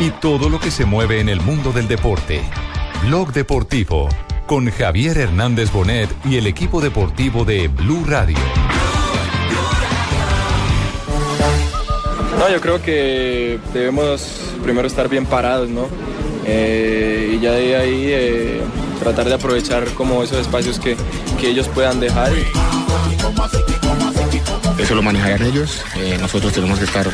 y todo lo que se mueve en el mundo del deporte. Blog Deportivo con Javier Hernández Bonet y el equipo deportivo de Blue Radio. No, yo creo que debemos primero estar bien parados, ¿no? Eh, y ya de ahí eh, tratar de aprovechar como esos espacios que, que ellos puedan dejar. Eso lo manejarán ellos. Eh, nosotros tenemos que estar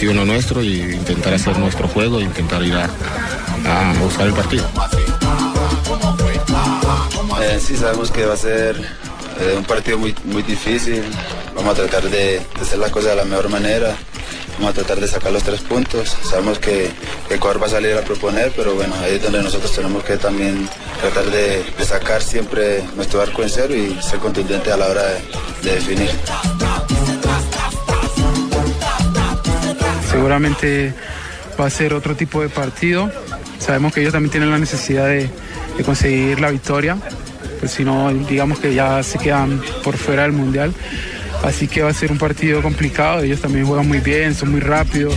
lo nuestro y intentar hacer nuestro juego e intentar ir a, a buscar el partido. Eh, sí, sabemos que va a ser eh, un partido muy, muy difícil. Vamos a tratar de, hacer las cosas de la mejor manera. Vamos a tratar de sacar los tres puntos. Sabemos que, que Ecuador va a salir a proponer, pero bueno, ahí es donde nosotros tenemos que también tratar de, sacar siempre nuestro arco en cero y ser contundente a la hora de definir. Seguramente va a ser otro tipo de partido. Sabemos que ellos también tienen la necesidad de, conseguir la victoria, pues si no, digamos que ya se quedan por fuera del Mundial. Así que va a ser un partido complicado. Ellos también juegan muy bien, son muy rápidos.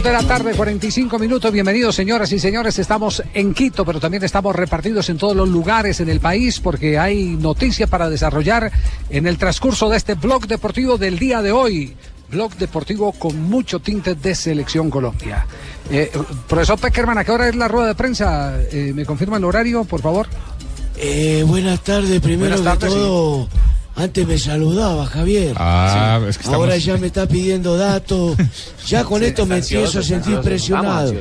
Dos de la tarde, 45 minutos. Bienvenidos, señoras y señores. Estamos en Quito, pero también estamos repartidos en todos los lugares en el país porque hay noticias para desarrollar en el transcurso de este blog deportivo del día de hoy. Blog deportivo con mucho tinte de Selección Colombia. Eh, profesor Peckerman, ¿a qué hora es la rueda de prensa? Eh, ¿Me confirma el horario, por favor? Eh, buenas tardes, primero Buenas tardes, que todo. Antes me saludaba, Javier. Ah, es que estamos- Ahora ya me está pidiendo datos. Ya con esto me empiezo a sentir presionado.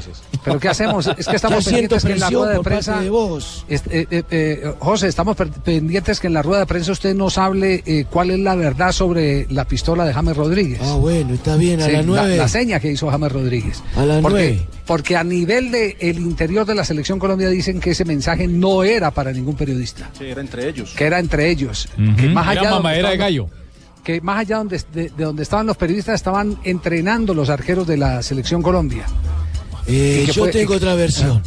¿Pero qué hacemos? Es que estamos pendientes que en la rueda de prensa... de vos. Est- eh, eh, José, estamos pendientes que en la rueda de prensa usted nos hable eh, cuál es la verdad sobre la pistola de James Rodríguez. Ah, bueno, está bien, a Sí, las nueve. La, seña que hizo James Rodríguez. A las porque, nueve. Porque a nivel del el interior de la selección Colombia dicen que ese mensaje no era para ningún periodista, Sí, era entre ellos. que era entre ellos. Ujú. Que más Era allá mamadera de gallo. Que más allá donde, de, de donde estaban los periodistas estaban entrenando los arqueros de la selección Colombia. Eh, ¿Y qué yo fue- tengo otra versión.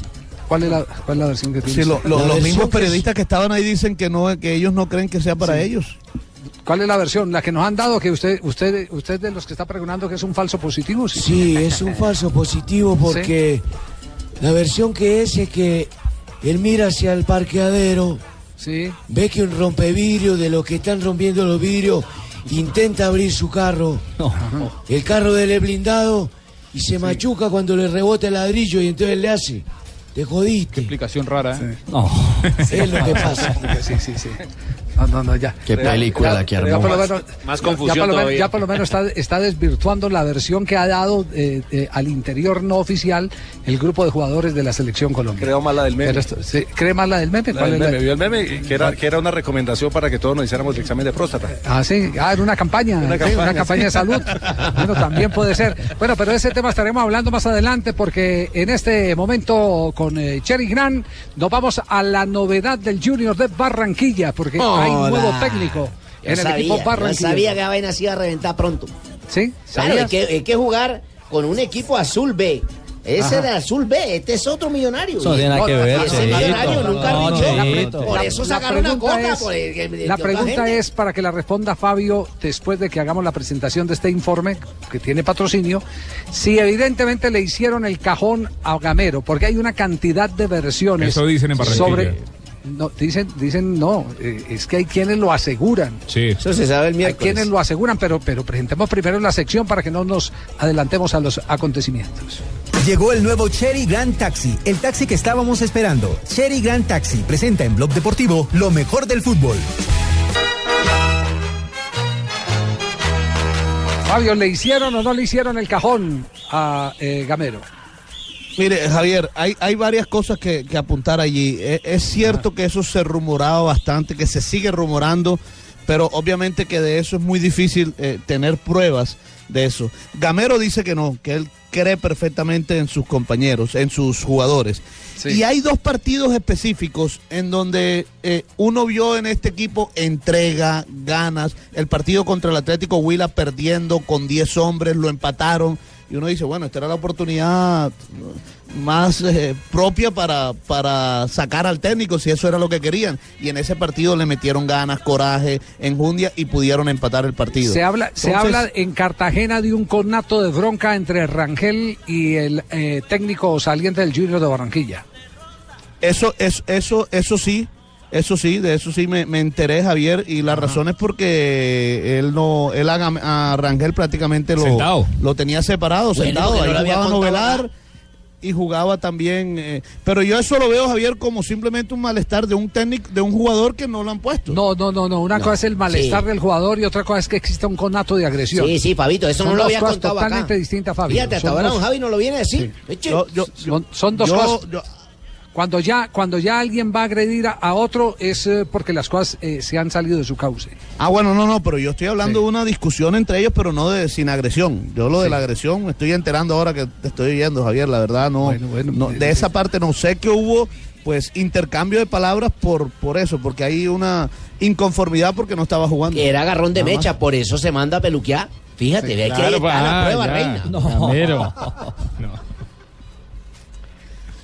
¿Cuál es la, cuál es la versión que tiene? Sí, lo- lo- los versión mismos que es- periodistas que estaban ahí dicen que no, que ellos no creen que sea para ellos. ¿Cuál es la versión? La que nos han dado, que usted, usted, usted de los que está preguntando que es un falso positivo. Sí, es un falso positivo porque la versión que es es que él mira hacia el parqueadero, Sí. ve que un rompevidrio de los que están rompiendo los vidrios intenta abrir su carro. El carro de él es blindado y se machuca cuando le rebota el ladrillo y entonces le hace. Te jodiste. Explicación rara. ¿eh? Es lo que pasa. Sí, sí, sí. No, no, no, ya. Qué película Ya- la que armó. por lo menos- Más ya- confusión ya por lo menos, todavía. ya por lo menos está, está desvirtuando la versión que ha dado eh, eh, al interior no oficial el grupo de jugadores de la selección Colombia. Creo más la del meme. Esto- sí, ¿Cree más la del meme? La ¿Cuál del es la- meme. Vio el meme que era, que era una recomendación para que todos nos hiciéramos el examen de próstata. Ah, sí, ah, era una campaña, Una sí, una campaña, campaña, sí. de salud. Bueno, también puede ser. Bueno, pero de ese tema estaremos hablando más adelante porque en este momento con eh, Cherry Gran nos vamos a la novedad del Junior de Barranquilla porque hay Hola. nuevo técnico Yo en el sabía, equipo yo Barranquilla. sabía que la vaina se iba a reventar pronto. ¿Sí? Claro, hay que, hay que jugar con un equipo azul B. Ese Ajá. de azul B, este es otro millonario. Eso tiene nada que ver, ese Cheito. millonario nunca No. Cheito. Por La- eso la sacaron una pregunta coca. es- por el- el- de La pregunta es para que la responda Fabio después de que hagamos la presentación de este informe que tiene patrocinio, si evidentemente le hicieron el cajón a Gamero, porque hay una cantidad de versiones Eso dicen en Barranquilla. sobre no, dicen dicen no, eh, es que hay quienes lo aseguran. Sí. Eso se sabe el Hay miércoles. quienes lo aseguran, pero pero presentemos primero la sección para que no nos adelantemos a los acontecimientos. Llegó el nuevo Cherry Grand Taxi, el taxi que estábamos esperando. Cherry Grand Taxi presenta en Blog Deportivo lo mejor del fútbol. Fabio, ¿le hicieron o no le hicieron el cajón a eh, Gamero? Mire, Javier, hay, hay varias cosas que, que apuntar allí. E- Es, cierto que eso se rumoraba bastante, que se sigue rumorando, pero obviamente que de eso es muy difícil eh, tener pruebas de eso. Gamero dice que no, que él cree perfectamente en sus compañeros, en sus jugadores. Y hay dos partidos específicos en donde eh, uno vio en este equipo entrega, ganas. El partido contra el Atlético Huila perdiendo con 10 hombres, lo empataron. Y uno dice, bueno, esta era la oportunidad más eh, propia para, para sacar al técnico, si eso era lo que querían. Y en ese partido le metieron ganas, coraje, enjundia y pudieron empatar el partido. Se habla, se habla en Cartagena de un conato de bronca entre Rangel y el eh, técnico saliente del Junior de Barranquilla. Eso, eso, eso, eso sí, eso sí, de eso sí me, me enteré, Javier, y la razón es porque él no, él a, a Rangel prácticamente lo, Sentado. lo tenía separado, Bueno, sentado, no ahí jugaba contado novelar y jugaba también, eh, pero yo eso lo veo, Javier, como simplemente un malestar de un técnico, de un jugador que no lo han puesto. No, no, no, no. Una cosa es el malestar Sí. del jugador y otra cosa es que exista un conato de agresión. Sí, sí, Fabito, eso Son no lo dos había contado acá. totalmente distintas, Fabio. Fíjate, hasta ahora don Javi no lo viene a decir. Yo- yo- son, son dos yo- cosas. Cuando ya, cuando ya alguien va a agredir a, a otro es eh, porque las cosas eh, se han salido de su cauce. Ah, bueno, no, no, pero yo estoy hablando de una discusión entre ellos, pero no de sin agresión. Yo lo de la agresión me estoy enterando ahora que te estoy oyendo, Javier, la verdad, no, no, de esa parte no sé que hubo pues intercambio de palabras por por eso, porque hay una inconformidad porque no estaba jugando. Que era agarrón de Nada más. mecha, por eso se manda a peluquear. Fíjate, Sí, ve que ahí está la prueba, ya. reina. No. Gamero.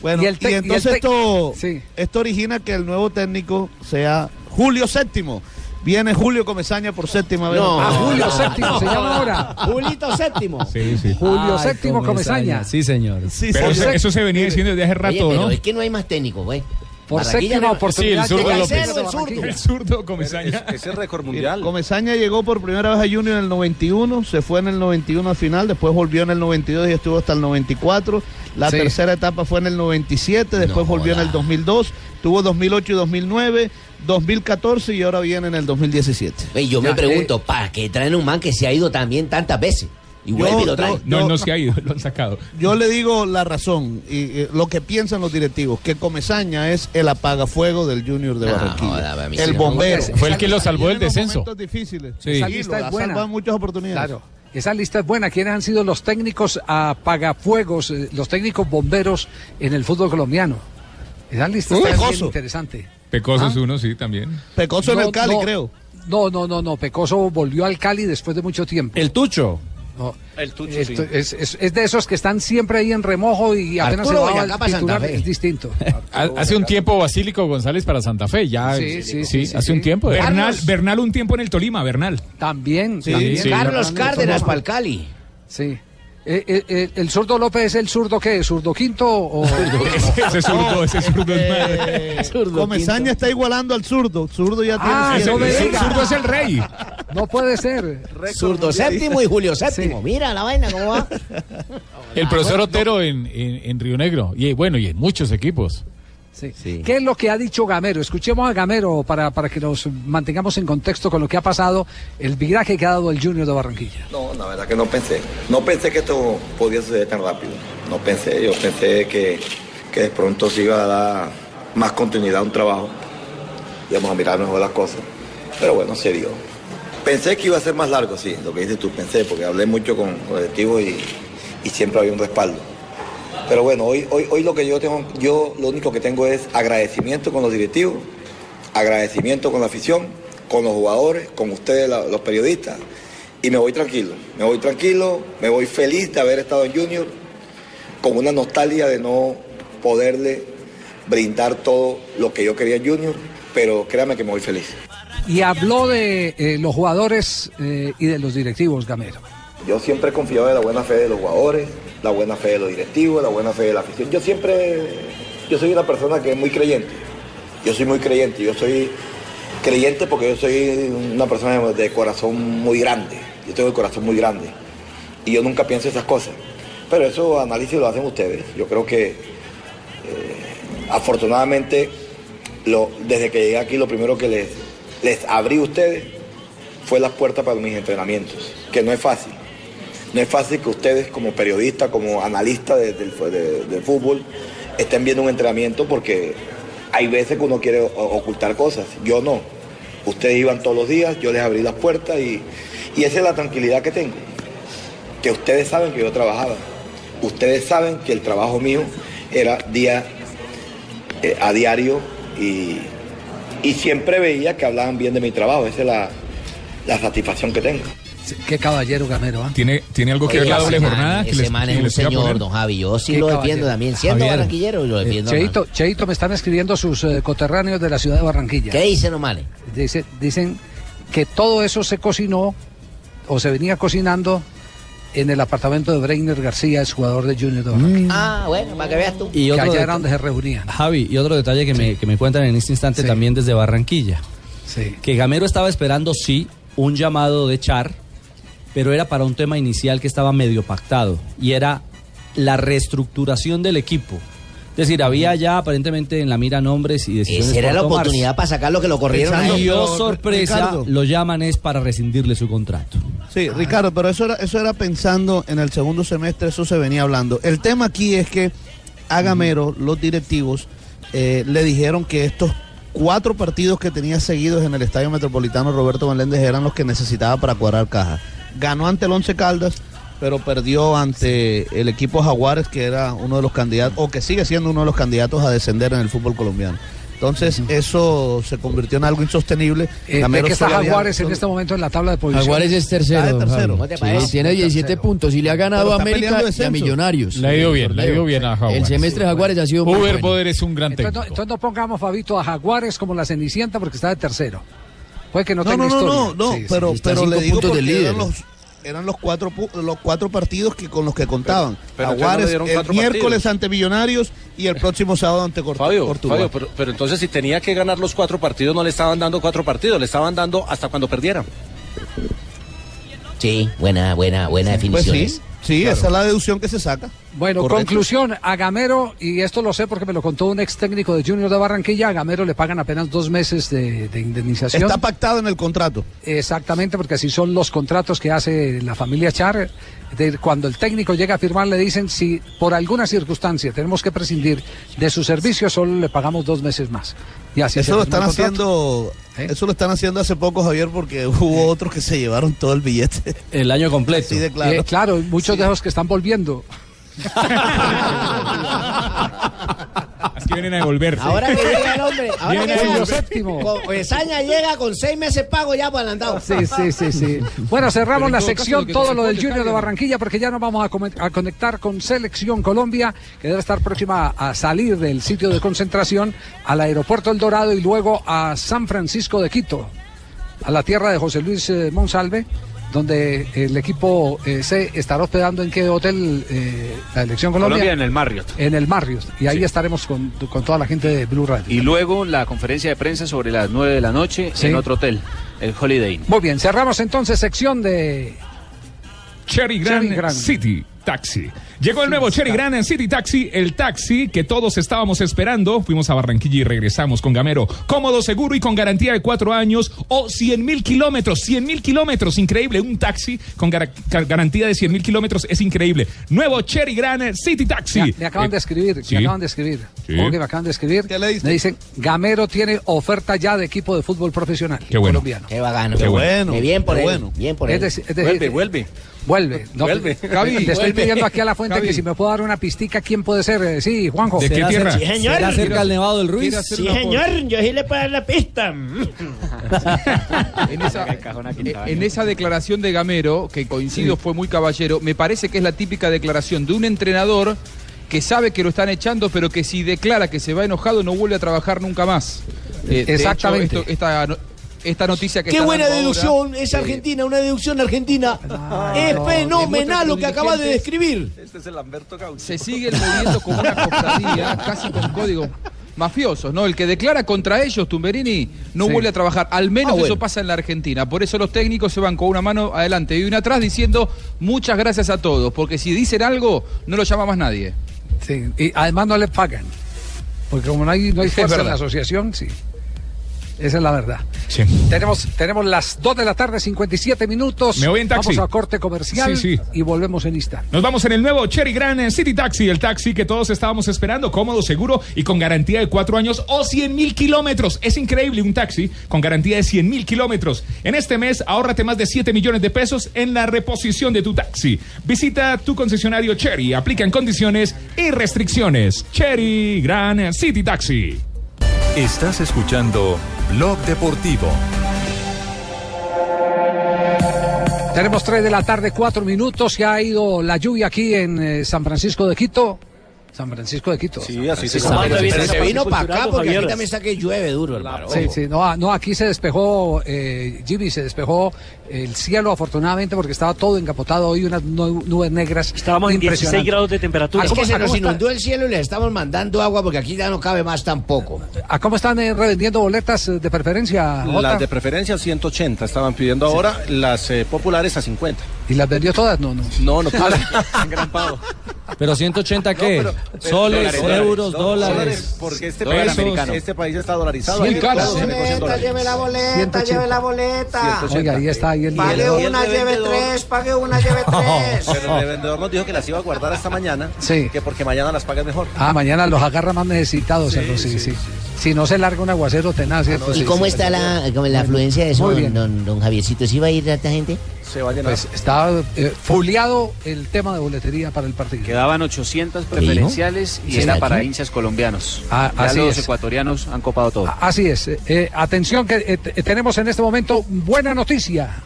Bueno, Y y, el tec- y el entonces esto, esto origina que el nuevo técnico sea Julio Séptimo. Viene Julio Comesaña por séptima vez. No. Ah, Julio Séptimo se llama ahora. Julito Séptimo. Sí, sí. Julio Séptimo Comesaña. Sí, señor. Pero eso, eso se venía diciendo desde hace Oye, rato, pero ¿no? es que no hay más técnicos, güey. Por séptima no- oportunidad Sí, el zurdo López. el zurdo. El zurdo Comesaña. Ese récord mundial. Comesaña llegó por primera vez a Junior en el 91, se fue en el 91 al final, después volvió en el 92 y estuvo hasta el 94. La Sí. tercera etapa fue en el 97, después volvió en el 2002, tuvo 2008 y 2009, 2014 y ahora viene en el 2017. Ve, yo Ya, me pregunto, eh, ¿para qué traen un man que se ha ido también tantas veces? Y vuelve y lo traen. No, no se ha ido, lo han sacado. Yo le digo la razón y, eh, lo que piensan los directivos, que Comesaña es el apagafuego del Junior de No, Barranquilla. el bombero. Fue el que lo salvó del descenso. momentos difíciles. Sí. Esa Sí, lista lo es buena. salvado muchas oportunidades. Claro. Esa lista es buena. ¿Quiénes han sido los técnicos apagafuegos, eh, los técnicos bomberos en el fútbol colombiano? Esa lista Uh, está bien interesante. Pecoso ¿Ah? es uno, sí, también. Pecoso en No, el Cali, no, creo. No, no, no, no. Pecoso volvió al Cali después de mucho tiempo. El Tucho. No. El Tucho, Esto- sí. es, es- es de esos que están siempre ahí en remojo y apenas Arturo se va al Santa Fe. es distinto. Ha- Hace un tiempo Basílico González para Santa Fe, ya. Sí, sí, sí, sí, hace sí. un tiempo. Bernal. Bernal un tiempo en el Tolima, Bernal. También, Sí, también. sí. Carlos Cárdenas para el Cali. Sí. Eh, eh, eh, ¿El zurdo López es el zurdo qué? ¿Zurdo quinto o...? ese zurdo, ese zurdo es. Eh, Comesaña está igualando al zurdo. Zurdo ya tiene Ah, siete. no me El diga. zurdo es el rey. No puede ser. Zurdo Séptimo y Julio Séptimo. Mira la vaina cómo va. El profesor Otero en, en, en Río Negro. Y bueno, y en muchos equipos. Sí. Sí. ¿Qué es lo que ha dicho Gamero? Escuchemos a Gamero para, para que nos mantengamos en contexto con lo que ha pasado, el viraje que ha dado el Junior de Barranquilla. No, la verdad que no pensé. No pensé que esto podía suceder tan rápido. No pensé. Yo pensé que, que de pronto se iba a dar más continuidad a un trabajo. Íbamos a mirar mejor las cosas. Pero bueno, se dio. Pensé que iba a ser más largo, sí, lo que dices tú, pensé, porque hablé mucho con los directivos y, y siempre había un respaldo. Pero bueno, hoy, hoy, hoy lo que yo tengo, yo lo único que tengo es agradecimiento con los directivos, agradecimiento con la afición, con los jugadores, con ustedes, la- los periodistas, y me voy tranquilo, me voy tranquilo, me voy feliz de haber estado en Junior, con una nostalgia de no poderle brindar todo lo que yo quería en Junior, pero créame que me voy feliz. Y habló de eh, los jugadores eh, y de los directivos, Gamero. Yo siempre he confiado en la buena fe de los jugadores, la buena fe de los directivos, la buena fe de la afición. Yo siempre, yo soy una persona que es muy creyente. Yo soy muy creyente. Yo soy creyente porque yo soy una persona de- corazón muy grande. Yo tengo el corazón muy grande. Y yo nunca pienso esas cosas. Pero eso análisis lo hacen ustedes. Yo creo que eh, afortunadamente lo- desde que llegué aquí lo primero que les, les abrí a ustedes fue las puertas para mis entrenamientos, que no es fácil. No es fácil que ustedes como periodistas, como analistas de- fútbol, estén viendo un entrenamiento porque hay veces que uno quiere ocultar cosas. Yo no. Ustedes iban todos los días, yo les abrí las puertas y, esa es la tranquilidad que tengo. Que ustedes saben que yo trabajaba. Ustedes saben que el trabajo mío era día eh, a diario y, siempre veía que hablaban bien de mi trabajo. Esa es la satisfacción que tengo. Qué caballero Gamero, ¿ah? ¿Tiene, ¿Tiene algo que ver la doble jornada? que les- man que es un señor, don Javi. Yo sí lo defiendo también. Siendo Javier, barranquillero, lo eh, defiendo. Cheito, Cheito, me están escribiendo sus eh, coterráneos de la ciudad de Barranquilla. ¿Qué dicen, Omale? Dice, dicen que todo eso se cocinó o se venía cocinando en el apartamento de Breiner García, es jugador de Junior de Barranquilla. Ah, bueno, para que veas tú. Y que allá era donde se reunían. Javi, y otro detalle que, me, que me cuentan en este instante también desde Barranquilla. Que Gamero estaba esperando, sí, un llamado de Char, pero era para un tema inicial que estaba medio pactado, y era la reestructuración del equipo. Es decir, había ya aparentemente en la mira nombres y decisiones. Esa era la tomarse. oportunidad para sacar lo que lo corrieron Y oh, sorpresa, Ricardo. lo llaman es para rescindirle su contrato. Sí, Ricardo, pero eso era, eso era pensando en el segundo semestre, eso se venía hablando. El tema aquí es que a Gamero, los directivos, eh, le dijeron que estos cuatro partidos que tenía seguidos en el Estadio Metropolitano Roberto Meléndez eran los que necesitaba para cuadrar caja. Ganó ante el Once Caldas, pero perdió ante el equipo Jaguares, que era uno de los candidatos, o que sigue siendo uno de los candidatos a descender en el fútbol colombiano. Entonces, eso se convirtió en algo insostenible. Eh, ¿De qué está Jaguares en este momento en la tabla de posiciones? Jaguares es tercero. Está de tercero. Javi. ¿Cómo te Sí, parece? tiene 17 puntos y le ha ganado a América y a. Millonarios. Le ha ido bien, le ha ido bien a Jaguares. El semestre de Jaguares ha sido muy Uber bueno. Boder es un gran Entonces técnico. no, entonces no pongamos, Fabito, a Jaguares como la Cenicienta porque está de tercero. Puede que no, No, tenga no, no, historia. no, no, Sí, sí. pero, pero le digo porque líder. eran los, eran los cuatro los cuatro partidos que con los que contaban. pero no le dieron el miércoles partidos. ante Millonarios y el próximo sábado ante Cort- Fabio, Cortuluá. Fabio, pero, pero entonces si tenía que ganar los cuatro partidos, no le estaban dando cuatro partidos, le estaban dando hasta cuando perdiera. Sí, buena, buena, buena Pues definición. sí, sí, esa es la deducción que se saca. Bueno, Correcto. conclusión, a Gamero, y esto lo sé porque me lo contó un ex técnico de Junior de Barranquilla, a Gamero le pagan apenas dos meses de, de indemnización. Está pactado en el contrato. Exactamente, porque así son los contratos que hace la familia Char. De- cuando el técnico llega a firmar, le dicen si por alguna circunstancia tenemos que prescindir de su servicio, solo le pagamos dos meses más. Y así eso lo están el contrato. haciendo, eso lo están haciendo hace poco, Javier, porque hubo otros que se llevaron todo el billete. El año completo. Así de claro. Eh, claro, muchos de los que están volviendo. Es que vienen a devolverse. Ahora que llega el hombre, ahora Viene que el llega séptimo. Con, Esaña llega con seis meses pago ya por adelantado. Sí, sí, sí, sí. Bueno, cerramos la sección, lo todo lo del Junior de. Barranquilla, porque ya nos vamos a conectar con Selección Colombia, que debe estar próxima a salir del sitio de concentración al aeropuerto El Dorado y luego a San Francisco de Quito, a la tierra de José Luis eh, Monsalve, donde el equipo eh, se estará hospedando en qué hotel eh, la Selección Colombia. Colombia en el Marriott. En el Marriott. Y ahí estaremos con, con toda la gente de Blue Radio. Y luego la conferencia de prensa sobre las 9 de la noche Sí. en otro hotel, el Holiday Inn. Muy bien, cerramos entonces sección de Cherry Grand, Cherry Grand. City Taxi. Llegó el nuevo Cherry Grand City Taxi, el taxi que todos estábamos esperando. Fuimos a Barranquilla y regresamos con Gamero. Cómodo, seguro y con garantía de cuatro años o 100 mil kilómetros. 100 mil kilómetros, increíble. Un taxi con gar- gar- garantía de 100 mil kilómetros es increíble. Nuevo Cherry Grand City Taxi. Me, me acaban Eh, de escribir, sí. me acaban de escribir. Sí. ¿Cómo que me acaban de escribir? Me dicen, Gamero tiene oferta ya de equipo de fútbol profesional Qué bueno. colombiano. Qué bacano. Qué bueno, Qué bien por qué él. bueno. Bien por Es él. decir- es decir, Vuelve, vuelve. Vuelve. No, Vuelve. Javi, le estoy vuelve. pidiendo aquí a la fuente Javi. que si me puedo dar una pistica, ¿quién puede ser? Eh, sí, Juanjo. ¿De qué ¿Será tierra? Sí, señor. ¿Será cerca del Nevado del Ruiz? Sí, señor, yo sí le puedo dar la pista. En esa, en esa declaración de Gamero, que coincido fue muy caballero, me parece que es la típica declaración de un entrenador que sabe que lo están echando, pero que si declara que se va enojado no vuelve a trabajar nunca más. Eh, de Exactamente. hecho, esto- esta, no- esta noticia que Qué está buena dando ahora, deducción, es eh, argentina, una deducción argentina. es fenomenal lo que acaba de describir. Este es el Lamberto Gaucho. se sigue moviendo como una cofradía, casi con código mafiosos, ¿no? El que declara contra ellos, Tumberini, no Sí. vuelve a trabajar. Al menos Ah, bueno. eso pasa en la Argentina. Por eso los técnicos se van con una mano adelante y una atrás diciendo muchas gracias a todos, porque si dicen algo, no lo llama más nadie. Sí, y además no le pagan. Porque como no hay, no hay fuerza en la asociación, sí. Esa es la verdad. Sí. Tenemos, tenemos las 2 de la tarde, 57 minutos. Me voy en taxi. Vamos a corte comercial Sí, sí. y volvemos en instante. Nos vamos en el nuevo Cherry Grand City Taxi, el taxi que todos estábamos esperando, cómodo, seguro y con garantía de cuatro años o 100 mil kilómetros. Es increíble un taxi con garantía de 100 mil kilómetros. En este mes, ahórrate más de 7 millones de pesos en la reposición de tu taxi. Visita tu concesionario Cherry, aplican condiciones y restricciones. Cherry Grand City Taxi. Estás escuchando Blog Deportivo. Tenemos 3 de la tarde, 4 minutos. Ya ha ido la lluvia aquí en eh, San Francisco de Quito. San Francisco de Quito. Sí, así se. Se vino para acá porque aquí también está que llueve duro, hermano. Sí, sí, no, no, aquí se despejó, eh, Jimmy, se despejó el cielo afortunadamente porque estaba todo encapotado hoy, unas nu- nubes negras. Estábamos en 16 grados de temperatura. Es que se ¿A nos inundó el cielo y le estamos mandando agua porque aquí ya no cabe más tampoco. ¿A cómo están eh, revendiendo boletas eh, de preferencia? Jota? Las de preferencia 100 estaban pidiendo ahora, las eh, populares a 50. ¿Y las vendió todas? No, no. No, no pude. en gran pago. Pero 180 qué? Soles, euros, dólares. Porque este Dólar país, americano. este país está dolarizado. Negocia en dólares. Lleve la boleta, 180. lleve la boleta. Oiga, ahí está ahí el Pague una, lleve tres, pague una, lleve tres. Pero el vendedor nos dijo que las iba a guardar hasta mañana. Sí. Que porque mañana las pagas mejor. Ah, mañana los agarra más necesitados, Carlos, sí, sí, Si no se larga un aguacero tenaz, ¿cierto? ¿Y Sí, cómo sí. está la, la afluencia de eso, don, don, don Javiercito? ¿Sí va a ir tanta gente? Se va a llenar. Pues está eh, fuleado el tema de boletería para el partido. Quedaban 800 preferenciales y era aquí. para hinchas colombianos. Ah, ya así los es. ecuatorianos han copado todo. Así es. eh, eh, atención que eh, tenemos en este momento buena noticia.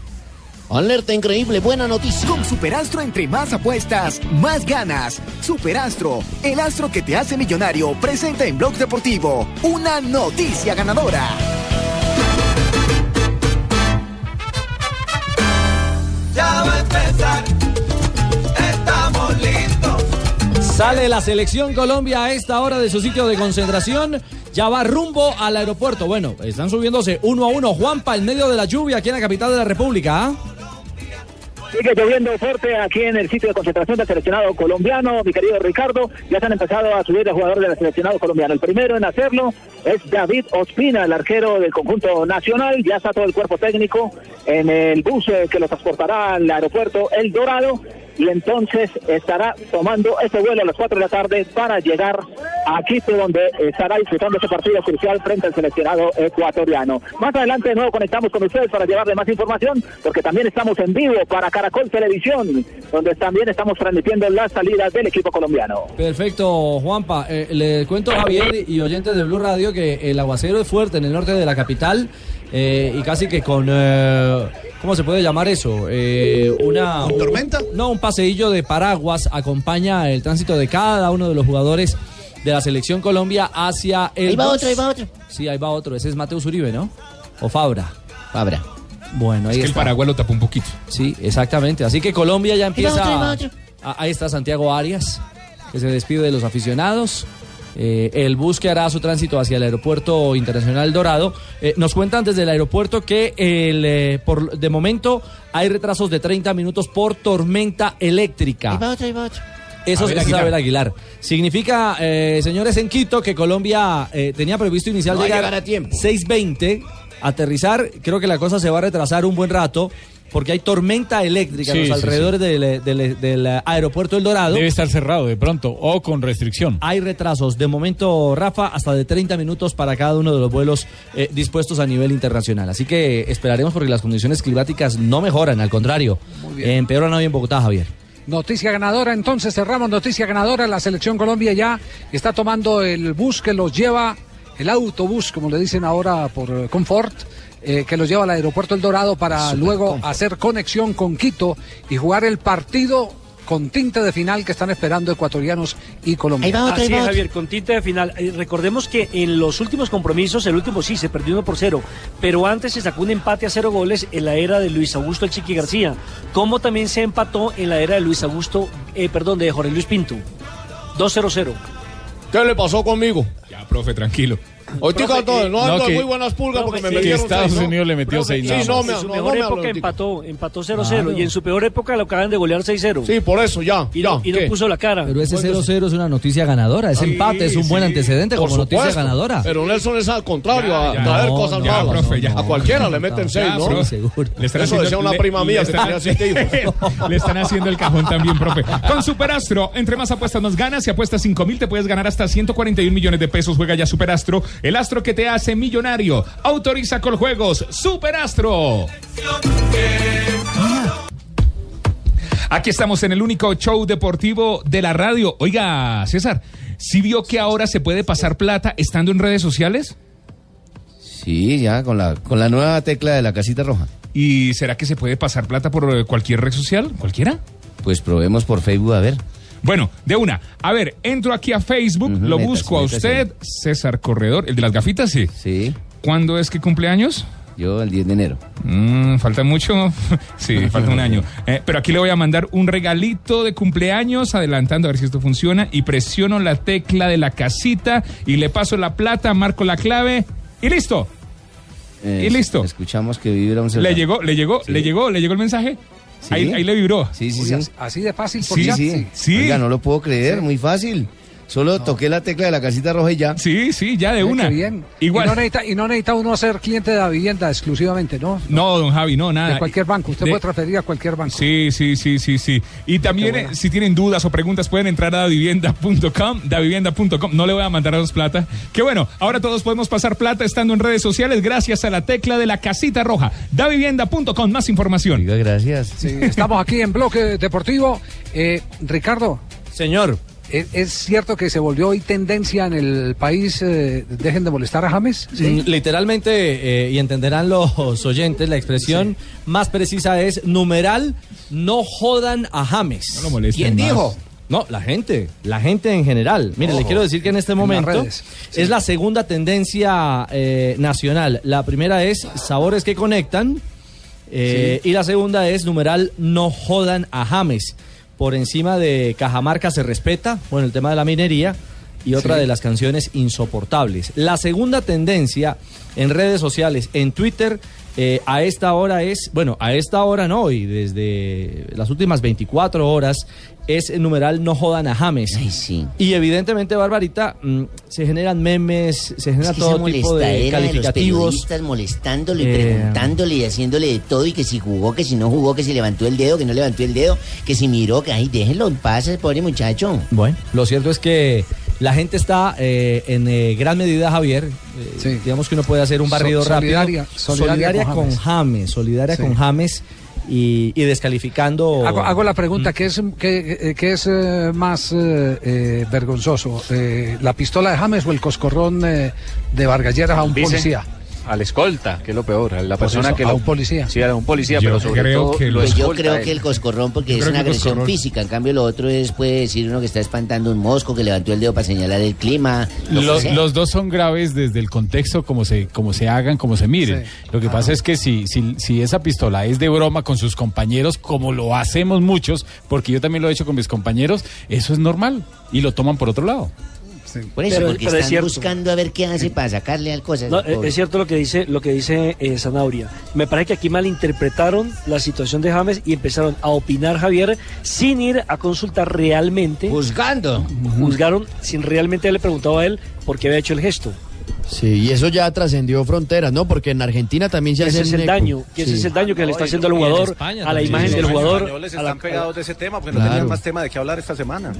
Alerta increíble, buena noticia. Con Superastro entre más apuestas, más ganas. Superastro, el astro que te hace millonario, presenta en Blog Deportivo una noticia ganadora. Sale la selección Colombia a esta hora de su sitio de concentración. Ya va rumbo al aeropuerto. Bueno, están subiéndose uno a uno. Juanpa, en medio de la lluvia aquí en la capital de la República. ¿ah? Sigue lloviendo fuerte aquí en el sitio de concentración del seleccionado colombiano, mi querido Ricardo. Ya se han empezado a subir los jugadores del seleccionado colombiano. El primero en hacerlo es David Ospina, el arquero del conjunto nacional. Ya está todo el cuerpo técnico en el bus eh, que los transportará al aeropuerto El Dorado. Y entonces estará tomando este vuelo a las 4 de la tarde para llegar a Quito, donde estará disfrutando este partido crucial frente al seleccionado ecuatoriano. Más adelante de nuevo conectamos con ustedes para llevarle más información, porque también estamos en vivo para Caracol Televisión, donde también estamos transmitiendo las salidas del equipo colombiano. Perfecto, Juanpa. Eh, le cuento Javier y oyentes de Blue Radio que el aguacero es fuerte en el norte de la capital eh, y casi que con. eh, ¿Cómo se puede llamar eso? Eh, una. tormenta? no, un paseillo de paraguas acompaña el tránsito de cada uno de los jugadores de la selección Colombia hacia el. Ahí va otro, ahí va otro. Sí, ahí va otro. Ese es Mateus Uribe, ¿no? O Fabra. Fabra. Bueno, ahí Es que el. Paraguay lo tapó un poquito. Sí, exactamente. Así que Colombia ya Ahí va empieza. otro, ahí va otro. Ah, Ahí está Santiago Arias, que se despide de los aficionados. Eh, el bus que hará su tránsito hacia el aeropuerto internacional Dorado. Eh, nos cuentan desde el aeropuerto que el, eh, por, de momento hay retrasos de 30 minutos por tormenta eléctrica. Eso es Aguilar. Abel Aguilar. Significa, eh, señores, en Quito que Colombia eh, tenía previsto iniciar No llegar a tiempo. 6.20, aterrizar. Creo que la cosa se va a retrasar un buen rato porque hay tormenta eléctrica Sí, en los sí, alrededores Del, del- del aeropuerto El Dorado. Debe estar cerrado de pronto o con restricción. Hay retrasos. De momento, Rafa, hasta de 30 minutos para cada uno de los vuelos eh, dispuestos a nivel internacional. Así que esperaremos porque las condiciones climáticas no mejoran, al contrario. Empeoran hoy en Bogotá, Javier. Noticia ganadora, entonces cerramos noticia ganadora. La selección Colombia ya está tomando el bus que los lleva, el autobús, como le dicen ahora por eh, confort, eh, que los lleva al aeropuerto El Dorado para luego hacer conexión con Quito y jugar el partido con tinte de final que están esperando ecuatorianos y colombianos. Así es, Javier, con tinte de final. Eh, recordemos que en los últimos compromisos, el último sí, se perdió uno por cero, pero antes se sacó un empate a cero goles en la era de Luis Augusto El Chiqui García, como también se empató en la era de Luis Augusto, eh, perdón, de Jorge Luis Pinto. 2-0-0. ¿Qué le pasó conmigo? Ya, profe, tranquilo. Hoy estoy cantando, no ando muy buenas pulgas porque me metieron Estados seis, ¿no? Unidos le metió Profe, seis Sí, nada no me, en su no, mejor no me época empató, empató 0-0 Claro. y en su peor época lo acaban de golear 6-0. Sí, por eso, ya, y ya. no, y no puso la cara. Pero ese Bueno, 0-0 es una noticia ganadora. Ese Sí, empate es un buen antecedente Por como noticia ganadora. Pero Nelson es al contrario, Ya, a traer No, cosas malas. profe, ya. A cualquiera le meten seis, Ya, ¿no? profe. seguro. Eso haciendo- decía una prima mía que están- tenía siete hijos. Le están haciendo el cajón también, profe. Con Superastro, entre más apuestas más ganas. Si apuestas 5 mil, te puedes ganar hasta 141 millones de pesos. Juega ya Superastro, el astro que te hace millonario. Autoriza con juegos. Superastro. Aquí estamos en el único show deportivo de la radio. Oiga, César, ¿sí vio que ahora se puede pasar plata estando en redes sociales? Sí, ya, con la, con la nueva tecla de la casita roja. ¿Y será que se puede pasar plata por eh, cualquier red social? ¿Cualquiera? Pues probemos por Facebook a ver. Bueno, de una. A ver, entro aquí a Facebook, lo busco a usted, César Corredor, el de las gafitas, sí. Sí, ¿Cuándo es que cumpleaños? yo el 10 de enero. Mm, falta mucho. sí, falta un año. Eh, pero aquí le voy a mandar un regalito de cumpleaños, adelantando a ver si esto funciona. Y presiono la tecla de la casita y le paso la plata, marco la clave y listo. Eh, Y listo. Escuchamos que vibra un celular. Le llegó, le llegó, Sí. le llegó, le llegó el mensaje. Sí. Ahí, ahí le vibró. Sí, sí, sí. as- Así de fácil por Sí, sí. Sí. Oiga, no lo puedo creer, muy fácil. Solo toqué la tecla de la casita roja y ya. Sí, sí, ya de una. bien. Igual. Y no, necesita, y no necesita uno ser cliente de la vivienda exclusivamente, ¿no? No, don Javi, no, nada. De cualquier banco. Usted De- puede transferir a cualquier banco. Sí, sí, sí, sí, sí. Y también, eh, si tienen dudas o preguntas, pueden entrar a davivienda.com, davivienda.com. No le voy a mandar a los plata. Que bueno, ahora todos podemos pasar plata estando en redes sociales gracias a la tecla de la casita roja. davivienda.com, más información. Oiga, gracias. Sí, estamos aquí en Bloque Deportivo. Eh, Ricardo, Señor. ¿Es, es cierto que se volvió hoy tendencia en el país? eh, dejen de molestar a James. Mm, Literalmente, eh, y entenderán los oyentes, la expresión más precisa es numeral, no jodan a James. No lo molesten ¿Quién más. dijo? No, la gente, la gente en general. Mire, le Ojo, quiero decir que en este en momento es la segunda tendencia eh, nacional. La primera es sabores que conectan eh, y la segunda es numeral no jodan a James. Por encima de Cajamarca se respeta, bueno, el tema de la minería y otra Sí. de las canciones insoportables. La segunda tendencia en redes sociales, en Twitter, eh, a esta hora es, bueno, a esta hora no, y desde las últimas 24 horas es el numeral no jodan a James. Ay, sí. Y evidentemente, Barbarita, mm, se generan memes, se genera Es que todo tipo de molestadera de los calificativos. y Eh, preguntándole y haciéndole de todo y que si jugó, que si no jugó, que si levantó el dedo, que no levantó el dedo, que si miró, que ay, déjenlo en paz, pobre muchacho. Bueno, lo cierto es que la gente está eh, en eh, gran medida, Javier. eh, Sí. Digamos que uno puede hacer un barrido So- rápido. solidaria- solidaria con con James. James. solidaria Sí. con James y, y descalificando. Hago, hago la pregunta, ¿qué es, qué, eh, qué es eh, más eh, eh, vergonzoso? Eh, ¿La pistola de James o el coscorrón eh, de Vargalleras a un Dice, policía? Al escolta, que es lo peor, a la Por persona eso, que a lo- un policía. Sí, a un policía, Yo pero sobre creo todo que lo Pues yo creo que el coscorrón, porque Yo es una agresión coscorrón. física, en cambio lo otro es, puede decir uno que está espantando un mosco, que levantó el dedo para señalar el clima. lo los dos son graves desde el contexto, como se, como se hagan, como se miren. Sí. Lo que pasa es que si, si, si esa pistola es de broma con sus compañeros, como lo hacemos muchos, porque yo también lo he hecho con mis compañeros, eso es normal y lo toman por otro lado. Por eso, Pero- porque pero es están cierto. buscando a ver qué hace para sacarle al cosas. No, es cierto lo que dice lo que dice eh, Zanabria. Me parece que aquí malinterpretaron la situación de James y empezaron a opinar Javier sin ir a consultar realmente. Juzgando. Juzgaron sin realmente haberle preguntado a él por qué había hecho el gesto. Sí, y eso ya trascendió fronteras, ¿no? Porque en Argentina también se hace ese es el daño, que ese es el daño que le está haciendo al jugador, España a la imagen Sí, del los jugador. españoles a la- están pegados de ese tema porque no tenían más tema de qué hablar esta semana.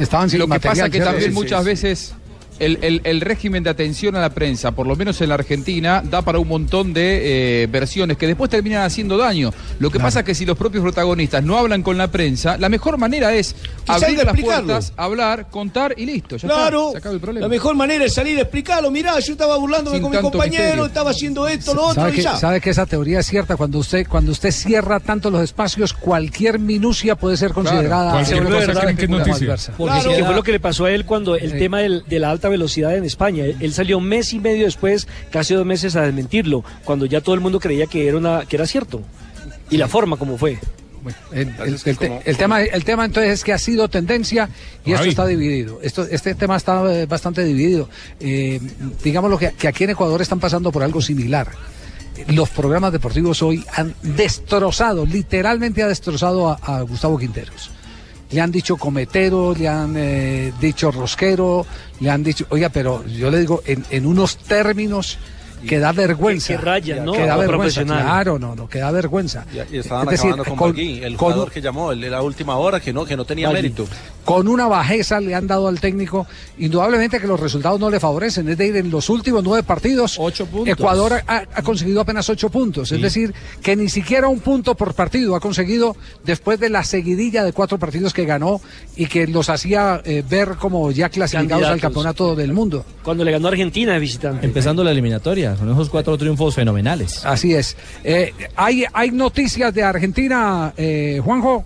Estaban sin Lo que pasa que también Sí, sí, muchas sí. veces el, el- el régimen de atención a la prensa, por lo menos en la Argentina, da para un montón de eh, versiones que después terminan haciendo daño. Lo que pasa es que si los propios protagonistas no hablan con la prensa, la mejor manera es Quizá abrir las explicarlo. puertas, hablar, contar y listo. Ya Claro, está, se acaba el problema. la mejor manera es salir a explicarlo. Mirá, yo estaba burlándome Sin con mi compañero, misterio. estaba haciendo esto, lo otro ¿Sabe y que, ya. sabe que esa teoría es cierta? Cuando usted, cuando usted cierra tanto los espacios, cualquier minucia puede ser considerada cualquier cosa que noticia. Porque Claro. que fue lo que le pasó a él cuando el Sí. tema del- de la alta velocidad en España. Él, él salió un mes y medio después, casi dos meses, a desmentirlo, cuando ya todo el mundo creía que era, una, que era cierto. Y la forma como fue. El, el- el te- el tema, el tema entonces es que ha sido tendencia y esto Ay. está dividido. Esto, este tema está eh, bastante dividido. Eh, digamos lo que, que aquí en Ecuador están pasando por algo similar. Los programas deportivos hoy han destrozado, literalmente ha destrozado a, a Gustavo Quinteros. Le han dicho cometero, le han eh, dicho rosquero, le han dicho, oiga, pero yo le digo en, en unos términos que da vergüenza. que rayan, ¿no? Que da vergüenza, claro, no, no, que da vergüenza. Y, y estaban Es decir, acabando con, con- Berguín, el con- jugador que llamó, el de la última hora, que no, que no tenía mérito. Con una bajeza le han dado al técnico, indudablemente que los resultados no le favorecen. Es de ir en los últimos nueve partidos, Ecuador ha, ha conseguido apenas ocho puntos. Es decir, que ni siquiera un punto por partido ha conseguido después de la seguidilla de cuatro partidos que ganó y que los hacía eh, ver como ya clasificados al campeonato del mundo. Cuando le ganó a Argentina de visitante. Empezando la eliminatoria, con esos cuatro triunfos fenomenales. Así es. Eh, ¿hay, ¿Hay noticias de Argentina, eh, Juanjo?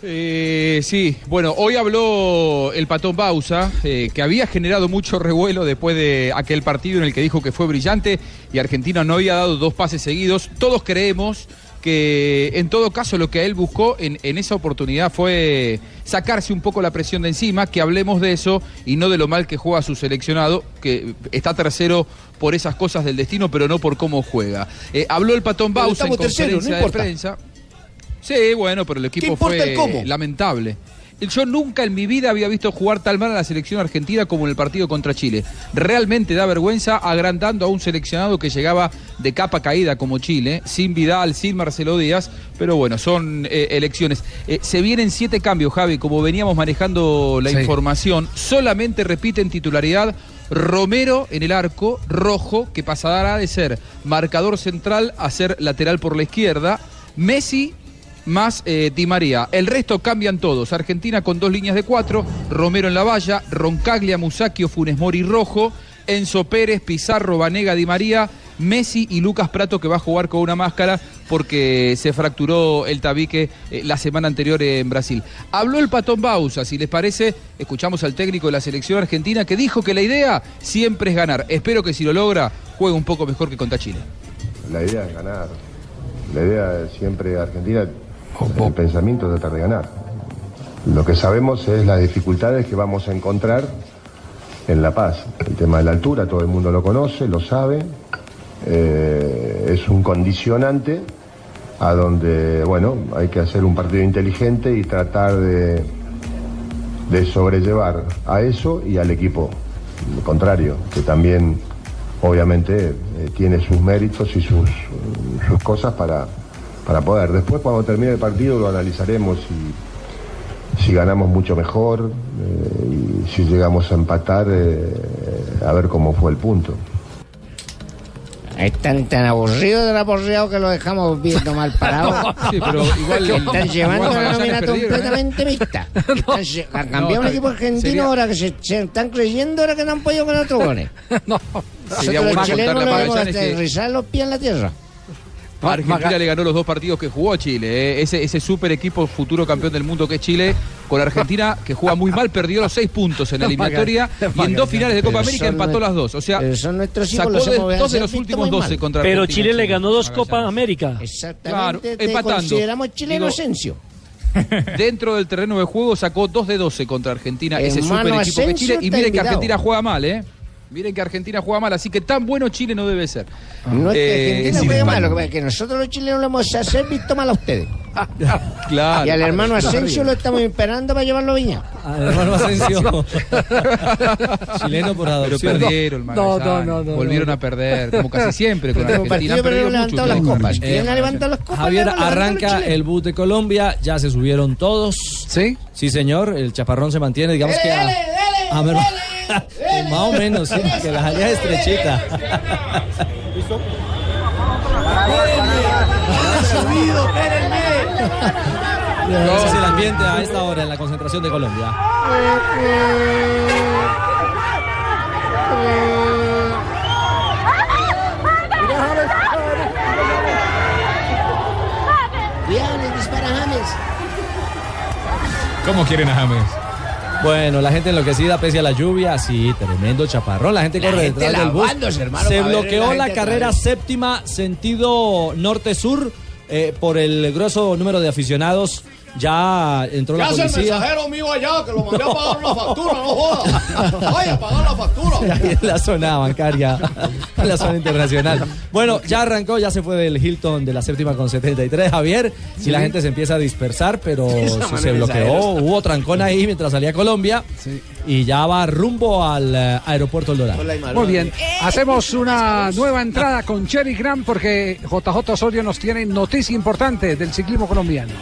Eh, sí, bueno, hoy habló el patón Bausa, eh, que había generado mucho revuelo después de aquel partido en el que dijo que fue brillante y Argentina no había dado dos pases seguidos. Todos creemos que en todo caso lo que él buscó en, en esa oportunidad fue sacarse un poco la presión de encima, que hablemos de eso y no de lo mal que juega su seleccionado, que está tercero por esas cosas del destino, pero no por cómo juega. Eh, habló el patón Bausa en estamos terceros, no conferencia de prensa. Sí, bueno, pero el equipo fue el lamentable. Yo nunca en mi vida había visto jugar tal mal a la selección argentina como en el partido contra Chile. Realmente da vergüenza agrandando a un seleccionado que llegaba de capa caída como Chile, sin Vidal, sin Marcelo Díaz, pero bueno, son eh, elecciones. Eh, se vienen siete cambios, Javi, como veníamos manejando la Sí. información. Solamente repiten titularidad Romero en el arco, Rojo, que pasará de ser marcador central a ser lateral por la izquierda, Messi más eh, Di María. El resto cambian todos. Argentina con dos líneas de cuatro, Romero en la valla, Roncaglia, Musacchio, Funes Mori, Rojo, Enzo Pérez, Pizarro, Vanega, Di María, Messi y Lucas Prato que va a jugar con una máscara porque se fracturó el tabique eh, la semana anterior en Brasil. Habló el patón Bausa, si les parece, escuchamos al técnico de la selección argentina que dijo que la idea siempre es ganar. Espero que si lo logra, juegue un poco mejor que contra Chile. La idea es ganar. La idea siempre Argentina, el pensamiento es tratar de ganar. Lo que sabemos es las dificultades que vamos a encontrar en La Paz. El tema de la altura, todo el mundo lo conoce, lo sabe. Eh, es un condicionante a donde, bueno, hay que hacer un partido inteligente y tratar de, de sobrellevar a eso y al equipo contrario, que también obviamente eh, tiene sus méritos y sus, sus cosas para, para poder. Después cuando termine el partido lo analizaremos y si ganamos mucho mejor eh, y si llegamos a empatar eh, a ver cómo fue el punto. Es tan, tan aburrido de aburrido que lo dejamos viendo mal parado. Sí, pero igual- están llevando igual Magallanes nómina ¿eh? completamente mixta. Están lle- a cambiar No, un equipo argentino sería- ahora que se, se están creyendo ahora que no han podido con otros goles. Sería Nosotros bueno los chilenos no debemos aterrizar los pies en la tierra. Argentina le ganó los dos partidos que jugó a Chile. eh. Ese, ese super equipo futuro campeón del mundo que es Chile, con Argentina que juega muy mal, perdió los seis puntos en la eliminatoria y en dos finales de Copa Pero América empató las dos. O sea, son nuestros sacó de- dos de los últimos mal. 12 contra Pero Argentina. Chile le ganó dos Copas América. Exactamente. Claro, te empatando. consideramos chileno Digo, Asensio. Dentro del terreno de juego sacó 2 de 12 contra Argentina, ese super equipo que es Chile. Y miren que. Argentina juega mal, ¿eh? Miren que Argentina juega mal, así que tan bueno Chile no debe ser. No es que Eh, Argentina juegue mal, lo que pasa es que nosotros los chilenos lo hemos hacer visto mal a ustedes. Claro. Y al hermano Asensio lo estamos esperando para llevarlo a Viña. Al hermano Asensio. Chileno por Pero adopción. perdieron, No, no, no, no, Volvieron no. a perder, como casi siempre con Argentina. partido, Han pero perdido mucho, las copas. Eh, ¿Quién ha levantado las copas? Javier, arranca el bus de Colombia, ya se subieron todos. ¿Sí? Sí, señor, el chaparrón se mantiene, digamos que a, mer- más o menos, sí, que la jalea es estrechita. Ese es el ambiente a esta hora en la concentración de Colombia. ¿Cómo quieren a James? Bueno, la gente enloquecida pese a la lluvia, sí, tremendo chaparrón. La gente La corre gente detrás del bus. hermano, Se bloqueó la carrera séptima, sentido norte-sur, eh, por el grueso número de aficionados, ya entró ¿Qué la hace el policía. mensajero mío allá que lo mandé a pagar una factura? No joda. Vaya a pagar la factura. Ahí en la zona bancaria, en la zona internacional. Bueno, ya arrancó, ya se fue del Hilton de la séptima con 73, Javier. Y Sí. la gente se empieza a dispersar, pero sí se bloqueó. Hubo trancón ahí mientras salía Colombia. Y ya va rumbo al eh, aeropuerto El Dorado. Muy bien, hacemos una nueva entrada con Cherry Grant porque JJ Osorio nos tiene noticia importante del ciclismo colombiano.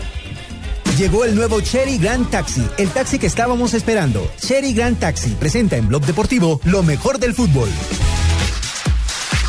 Llegó el nuevo Cherry Grand Taxi, el taxi que estábamos esperando. Cherry Grand Taxi presenta en Blog Deportivo lo mejor del fútbol.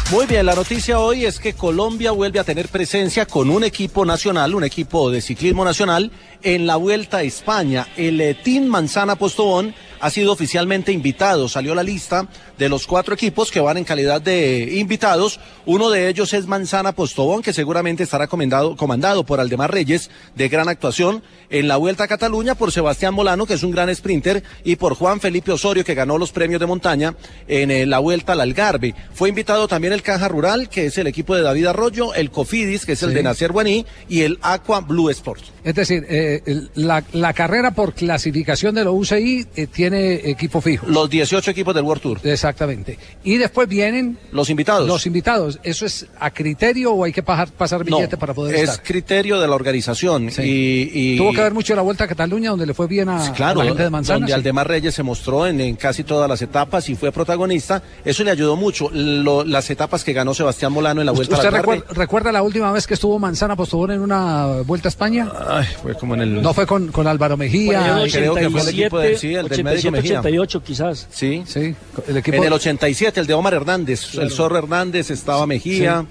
Muy bien, la noticia hoy es que Colombia vuelve a tener presencia con un equipo nacional, un equipo de ciclismo nacional, en la Vuelta a España. El eh, Team Manzana Postobón ha sido oficialmente invitado. Salió la lista de los cuatro equipos que van en calidad de invitados. Uno de ellos es Manzana Postobón, que seguramente estará comandado, comandado por Aldemar Reyes, de gran actuación en la Vuelta a Cataluña, por Sebastián Molano, que es un gran sprinter, y por Juan Felipe Osorio, que ganó los premios de montaña en eh, la Vuelta al Algarve. Fue invitado también el Caja Rural, que es el equipo de David Arroyo, el Cofidis, que es el Sí. de Nacer Guaní, y el Aqua Blue Sports. Es decir, eh, el- la, la carrera por clasificación de la UCI eh, tiene equipo fijo. Los 18 equipos del World Tour. Exactamente. Y después vienen los invitados. Los invitados. ¿Eso es a criterio o hay que pasar, pasar No, billete para poder es estar? criterio de la organización. Y, y- Tuvo que ver mucho la Vuelta a Cataluña donde le fue bien a, a Claro, la gente de Manzana. donde sí. Aldemar Reyes se mostró en, en casi todas las etapas y fue protagonista, eso le ayudó mucho. Lo- las etapas que ganó Sebastián Molano en la Vuelta ¿Usted al Algarve, recuer- recuerda la última vez que estuvo Manzana Postobón en una Vuelta a España? Ay, fue como en el... No fue con, con Álvaro Mejía. Bueno, creo que fue el equipo del- sí, el del médico 87, Mejía. 88 quizás. Sí. Sí, el equipo... En el 87, el de Omar Hernández, Claro. el Zorro Hernández, estaba Mejía,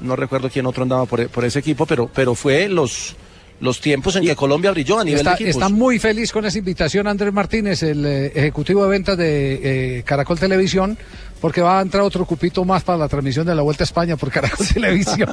no recuerdo quién otro andaba por, por ese equipo, pero, pero fue los, los tiempos en que Colombia brilló a nivel Está, de equipos. está muy feliz con esa invitación Andrés Martínez, el eh, ejecutivo de ventas de eh, Caracol Televisión, porque va a entrar otro cupito más para la transmisión de la Vuelta a España por Caracol Televisión.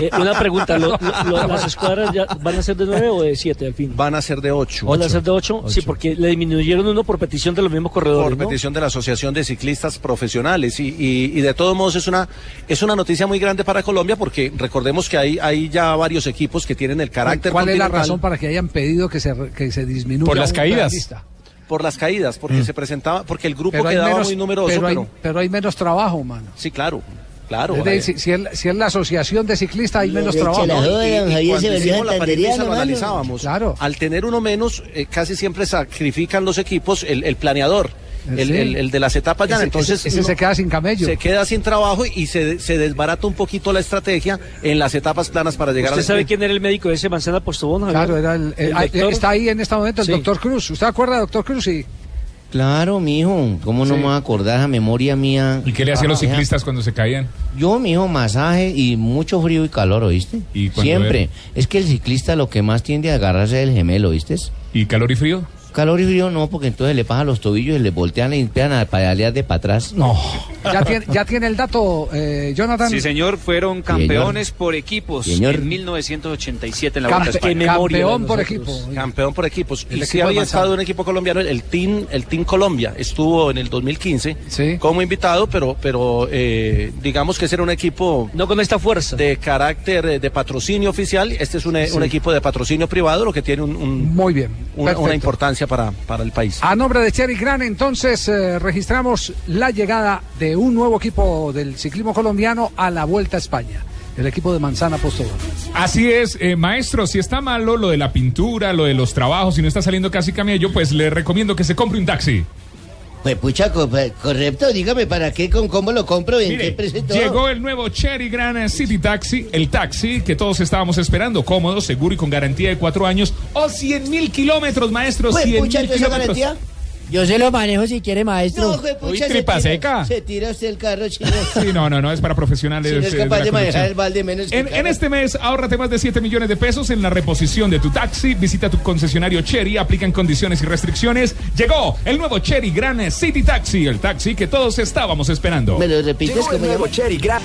Eh, una pregunta, ¿lo- lo- lo- ¿las escuadras ya van a ser de 9 o de 7 al fin? Van a ser de 8. ¿Van a ser de 8? Sí, porque le disminuyeron uno por petición de los mismos corredores, por ¿no? petición de la Asociación de Ciclistas Profesionales y, y- y de todos modos es una es una noticia muy grande para Colombia porque recordemos que hay, hay ya varios equipos que tienen el carácter ¿Cuál es la razón para que hayan pedido que se, re- que se disminuya? un pedalista? Por las caídas porque se presentaba porque el grupo Pero quedaba menos- muy numeroso pero hay, pero hay menos trabajo, mano. sí claro claro Es decir, si, si es, si es la asociación de ciclistas, hay menos trabajo. y- y cuando hicimos la lo analizábamos. Al tener uno menos, eh, casi siempre sacrifican los equipos el, el planeador, el, Sí. el- el de las etapas. Ese- Entonces ese- ese uno se queda sin camello. Se queda sin trabajo y se, se desbarata un poquito la estrategia en las etapas planas para llegar ¿Usted al sabe quién era el médico de ese Manzana Postobón? Javier? Claro, era el, el- ¿El ah, doctor? está ahí en este momento el Sí. doctor Cruz. ¿Usted acuerda, doctor Cruz? Sí. Claro, mijo, ¿cómo no Sí. me voy a acordar esa memoria mía? ¿Y qué le hacían los Ajá. ciclistas cuando se caían? Yo, mijo, masaje y mucho frío y calor, ¿oíste? cuándo Siempre. era? Es que el ciclista lo que más tiende a agarrarse es el gemelo, ¿oíste? ¿Y calor y frío? Calor y frío no, porque entonces le pasan los tobillos y le voltean y empiezan a pedalear de para atrás. No. Ya tiene, ya tiene el dato, eh, Jonathan. Sí, señor, fueron campeones por equipos Señor. en en 1987 en la Campe- Vuelta a España. campeón por equipos. Campeón por equipos. El y sí equipo de había estado un equipo colombiano, el Team, el team Colombia, estuvo en el 2015 como invitado, pero, pero eh, digamos que ese era un equipo no con esta fuerza de carácter eh, de patrocinio oficial. Este es un, eh, Sí. un equipo de patrocinio privado, lo que tiene un, un- Muy bien. una, importancia para, para el país. A nombre de Cherry Gran, entonces eh, registramos la llegada de un nuevo equipo del ciclismo colombiano a la Vuelta a España. El equipo de Manzana Postobón. Así es, eh, maestro, si está malo lo de la pintura, lo de los trabajos, si no está saliendo casi camello, pues le recomiendo que se compre un taxi. Pues pucha, pues, correcto, dígame para qué, con cómo lo compro, en Mire, qué todo? Llegó el nuevo Cherry Gran City Taxi, el taxi que todos estábamos esperando, cómodo, seguro y con garantía de cuatro años o 100 mil kilómetros, maestro, Pues, 100 pucha, mil ¿toda esa kilómetros. garantía? Yo se lo manejo si quiere, maestro. No, fue pucha, se tira- Se tira usted el carro, chino. Sí, no, no, no, es para profesionales. Si no es eh, capaz la de manejar el balde menos que En, en este mes, ahórrate más de 7 millones de pesos en la reposición de tu taxi. Visita tu concesionario Cherry, aplican condiciones y restricciones. Llegó el nuevo Cherry Gran City Taxi, el taxi que todos estábamos esperando. ¿Me lo repites como llama? Cherry Gran.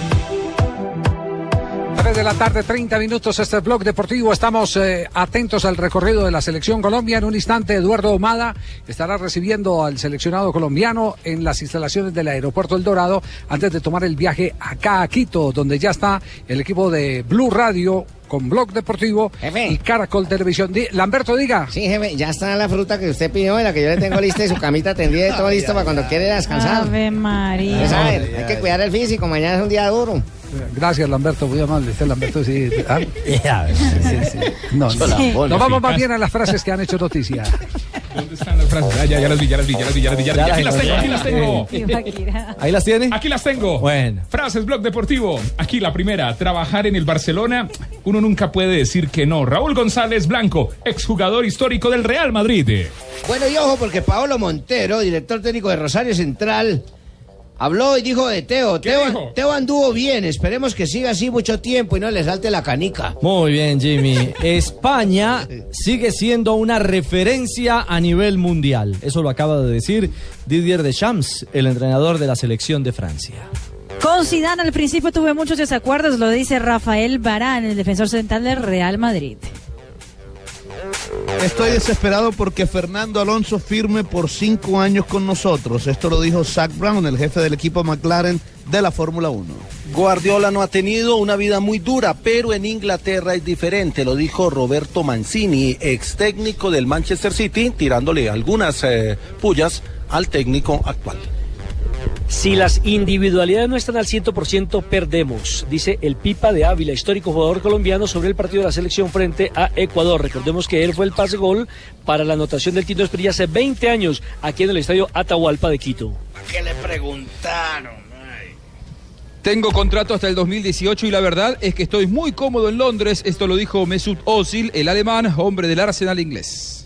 3 de la tarde, 30 minutos, este es Blog Deportivo. Estamos eh, atentos al recorrido de la Selección Colombia. En un instante, Eduardo Omada estará recibiendo al seleccionado colombiano en las instalaciones del Aeropuerto El Dorado antes de tomar el viaje acá a Quito, donde ya está el equipo de Blue Radio con Blog Deportivo y Caracol Televisión. Di- Lamberto, diga. Sí, jefe, ya está la fruta que usted pidió, la que yo le tengo lista y su camita tendida y todo listo para cuando quiere descansar. Ave María. Sabe, hay que cuidar el físico, mañana es un día duro. Gracias, Lamberto, muy amable. Usted, Lamberto, sí. ¿ah? No, no. Sí. Nos vamos más bien a las frases que han hecho noticia. ¿Dónde están las frases? Ah, ya, ya las vi, ya las vi, ya las vi, ya las vi, ya las vi. Aquí las tengo, aquí las tengo. ¿Ahí las tiene? Aquí las tengo. Bueno. Frases Blog Deportivo. Aquí la primera. Trabajar en el Barcelona. Uno nunca puede decir que no. Raúl González Blanco, exjugador histórico del Real Madrid. Bueno, y ojo, porque Paolo Montero, director técnico de Rosario Central, habló y dijo de Teo. Teo, Teo anduvo bien, esperemos que siga así mucho tiempo y no le salte la canica. Muy bien, Jimmy. España sigue siendo una referencia a nivel mundial. Eso lo acaba de decir Didier Deschamps, el entrenador de la selección de Francia. Con Zidane al principio tuve muchos desacuerdos, lo dice Rafael Barán, el defensor central del Real Madrid. Estoy desesperado porque Fernando Alonso firme por cinco años con nosotros. Esto lo dijo Zach Brown, el jefe del equipo McLaren de la Fórmula 1. Guardiola no ha tenido una vida muy dura, pero en Inglaterra es diferente, lo dijo Roberto Mancini, ex técnico del Manchester City, tirándole algunas eh, pullas al técnico actual. Si las individualidades no están al 100%, perdemos, dice el Pipa de Ávila, histórico jugador colombiano, sobre el partido de la selección frente a Ecuador. Recordemos que él fue el pase gol para la anotación del Tito Esprilla hace 20 años aquí en el estadio Atahualpa de Quito. ¿Qué le preguntaron? Tengo contrato hasta el 2018 y la verdad es que estoy muy cómodo en Londres. Esto lo dijo Mesut Özil, el alemán, hombre del Arsenal inglés.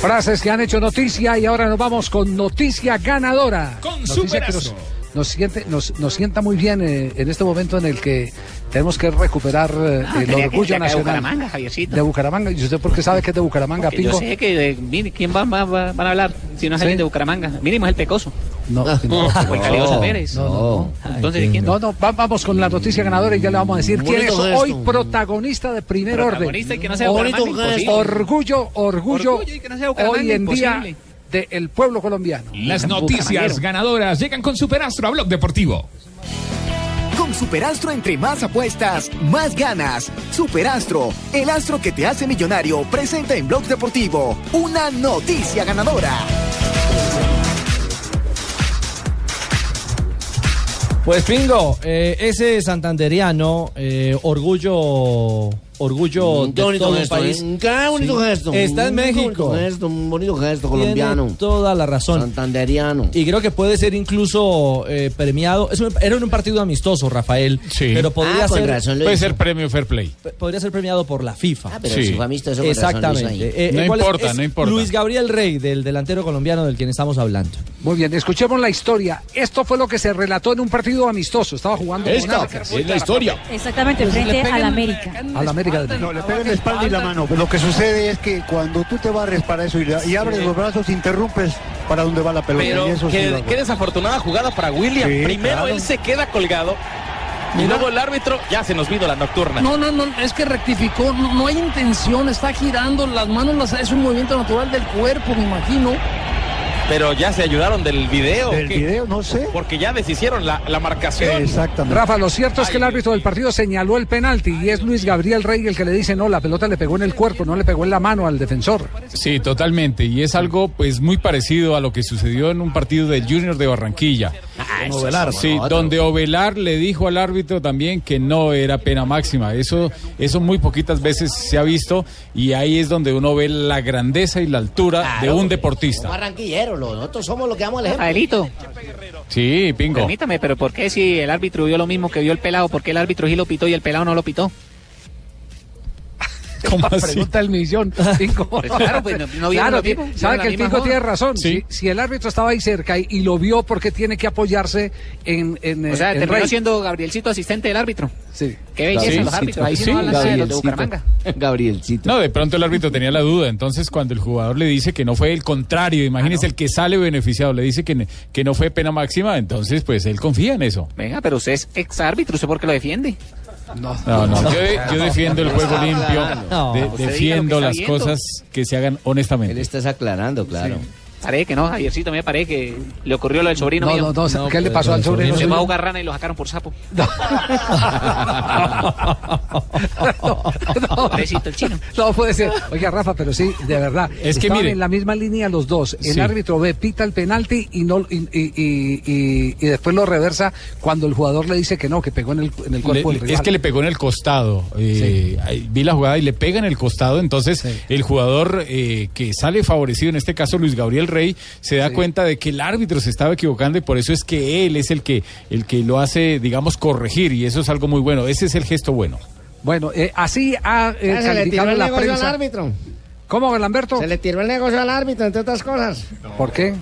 Frases que han hecho noticia y ahora nos vamos con noticia ganadora. Con Noticia superazo. Nos siente, nos, nos sienta muy bien eh, en este momento en el que tenemos que recuperar eh, Ah, el que orgullo ir acá de nacional. Bucaramanga, Javiercito. De Bucaramanga. ¿Y usted por qué sabe que es de Bucaramanga, Porque yo Pingo? sé que, eh, mire, ¿quién va, va- va- van a hablar si no es Sí. alguien de Bucaramanga? Mínimo es el Pecoso. No, No, Juan Caliosa Pérez. No, no, no. Entonces, ¿de quién? No, no, va- vamos con la noticia ganadora y ya le vamos a decir quién es gesto. hoy protagonista de primer orden. Protagonista y que no sea. Orgullo, orgullo, Orgullo y que no sea Bucaramanga, hoy en día del pueblo colombiano. Las noticias ganadoras llegan con Superastro a Blog Deportivo. Con Superastro entre más apuestas, más ganas. Superastro, el astro que te hace millonario, presenta en Blog Deportivo una noticia ganadora. Pues Pingo, eh, ese santanderiano, eh, orgullo, orgullo Mm, de bonito todo un gesto, país. ¿eh? Qué bonito Sí. gesto. Está en Mm, qué México. bonito gesto, un bonito gesto Tiene colombiano. toda la razón. Santanderiano. Y creo que puede ser incluso eh, premiado. Es un- era un partido amistoso, Rafael. Pero podría Ah, ser. razón Puede hizo. ser premio Fair Play. Podría ser premiado por la FIFA. Ah, pero si fue amistoso, con razón lo hizo Exactamente. ahí. Eh, No ¿cuál es- importa, es no importa. Luis Gabriel Rey, del delantero colombiano del quien estamos hablando. Muy bien, escuchemos la historia. Esto fue lo que se relató en un partido amistoso. Estaba jugando Esta es la historia. Exactamente, frente al América. Al América de No, le pegan la espalda y la mano. Lo que sucede es que cuando tú te barres para eso y, y abres los brazos, interrumpes para dónde va la pelota. Pero y eso sí qué, va- qué desafortunada jugada para William. Sí, Primero claro. él se queda colgado y luego el árbitro ya se nos vino la nocturna. No, no, no, es que rectificó, no, no hay intención, está girando, las manos las, es un movimiento natural del cuerpo, me imagino. Pero ya se ayudaron del video. Del ¿qué? video, no sé. Porque ya deshicieron la, la marcación. Exactamente. Rafa, lo cierto es que el árbitro del partido señaló el penalti y es Luis Gabriel Rey el que le dice no, la pelota le pegó en el cuerpo, no le pegó en la mano al defensor. Sí, totalmente. Y es algo pues muy parecido a lo que sucedió en un partido del Junior de Barranquilla. Ovelar. Sí, donde Ovelar le dijo al árbitro también que no era pena máxima. Eso, eso muy poquitas veces se ha visto y ahí es donde uno ve la grandeza y la altura de un deportista. Barranquillero, nosotros somos los que damos el ejemplo. Adelito, Sí, pingo. permítame, pero ¿por qué si el árbitro vio lo mismo que vio el pelado? ¿Por qué el árbitro sí lo pitó y el pelado no lo pitó? ¿Cómo así? Pregunta el millón. Pingo. Pues claro, pues, no- no Claro, sabe que el joda. tiene razón. Sí. Si, si el árbitro estaba ahí cerca y, y lo vio, porque tiene que apoyarse en, en, O sea, en terminó Rey? siendo Gabrielcito asistente del árbitro. Sí. Qué belleza los árbitros. Ahí sí, sí, no hablan de Gabrielcito. Bucaramanga. Gabrielcito. No, de pronto el árbitro tenía la duda. Entonces, cuando el jugador le dice que no fue el contrario, imagínese el que sale beneficiado, le dice que, que no fue pena máxima, entonces, pues él confía en eso. Venga, pero usted es ex árbitro, ¿usted por qué lo defiende? No, No, no, yo, de- yo defiendo el juego limpio, de- defiendo las cosas que se hagan honestamente. Él estás aclarando, claro. Parece que no, Javiercito, me parece que le ocurrió lo del sobrino No, mío. no, no, ¿qué le pasó al sobrino Se fue a jugar rana y lo sacaron por sapo. Pobrecito el chino. No puede ser. Oiga, Rafa, pero sí, de verdad. Es que mire- en la misma línea los dos. El Sí. árbitro ve, pita el penalti y no y, y- y- y- y después lo reversa cuando el jugador le dice que no, que pegó en el, en el cuerpo Le- del es rival. que le pegó en el costado. eh, vi la jugada y le pega en el costado. Entonces, el jugador eh, que sale favorecido, en este caso Luis Gabriel Rey, se da cuenta de que el árbitro se estaba equivocando y por eso es que él es el que, el que lo hace, digamos, corregir. Y eso es algo muy bueno. Ese es el gesto bueno. Bueno, eh, así ha eh, Ya se le tiró calificado el la negocio al prensa. árbitro. ¿Cómo, Lamberto? Se le tiró el negocio al árbitro, entre otras cosas. ¿Por qué?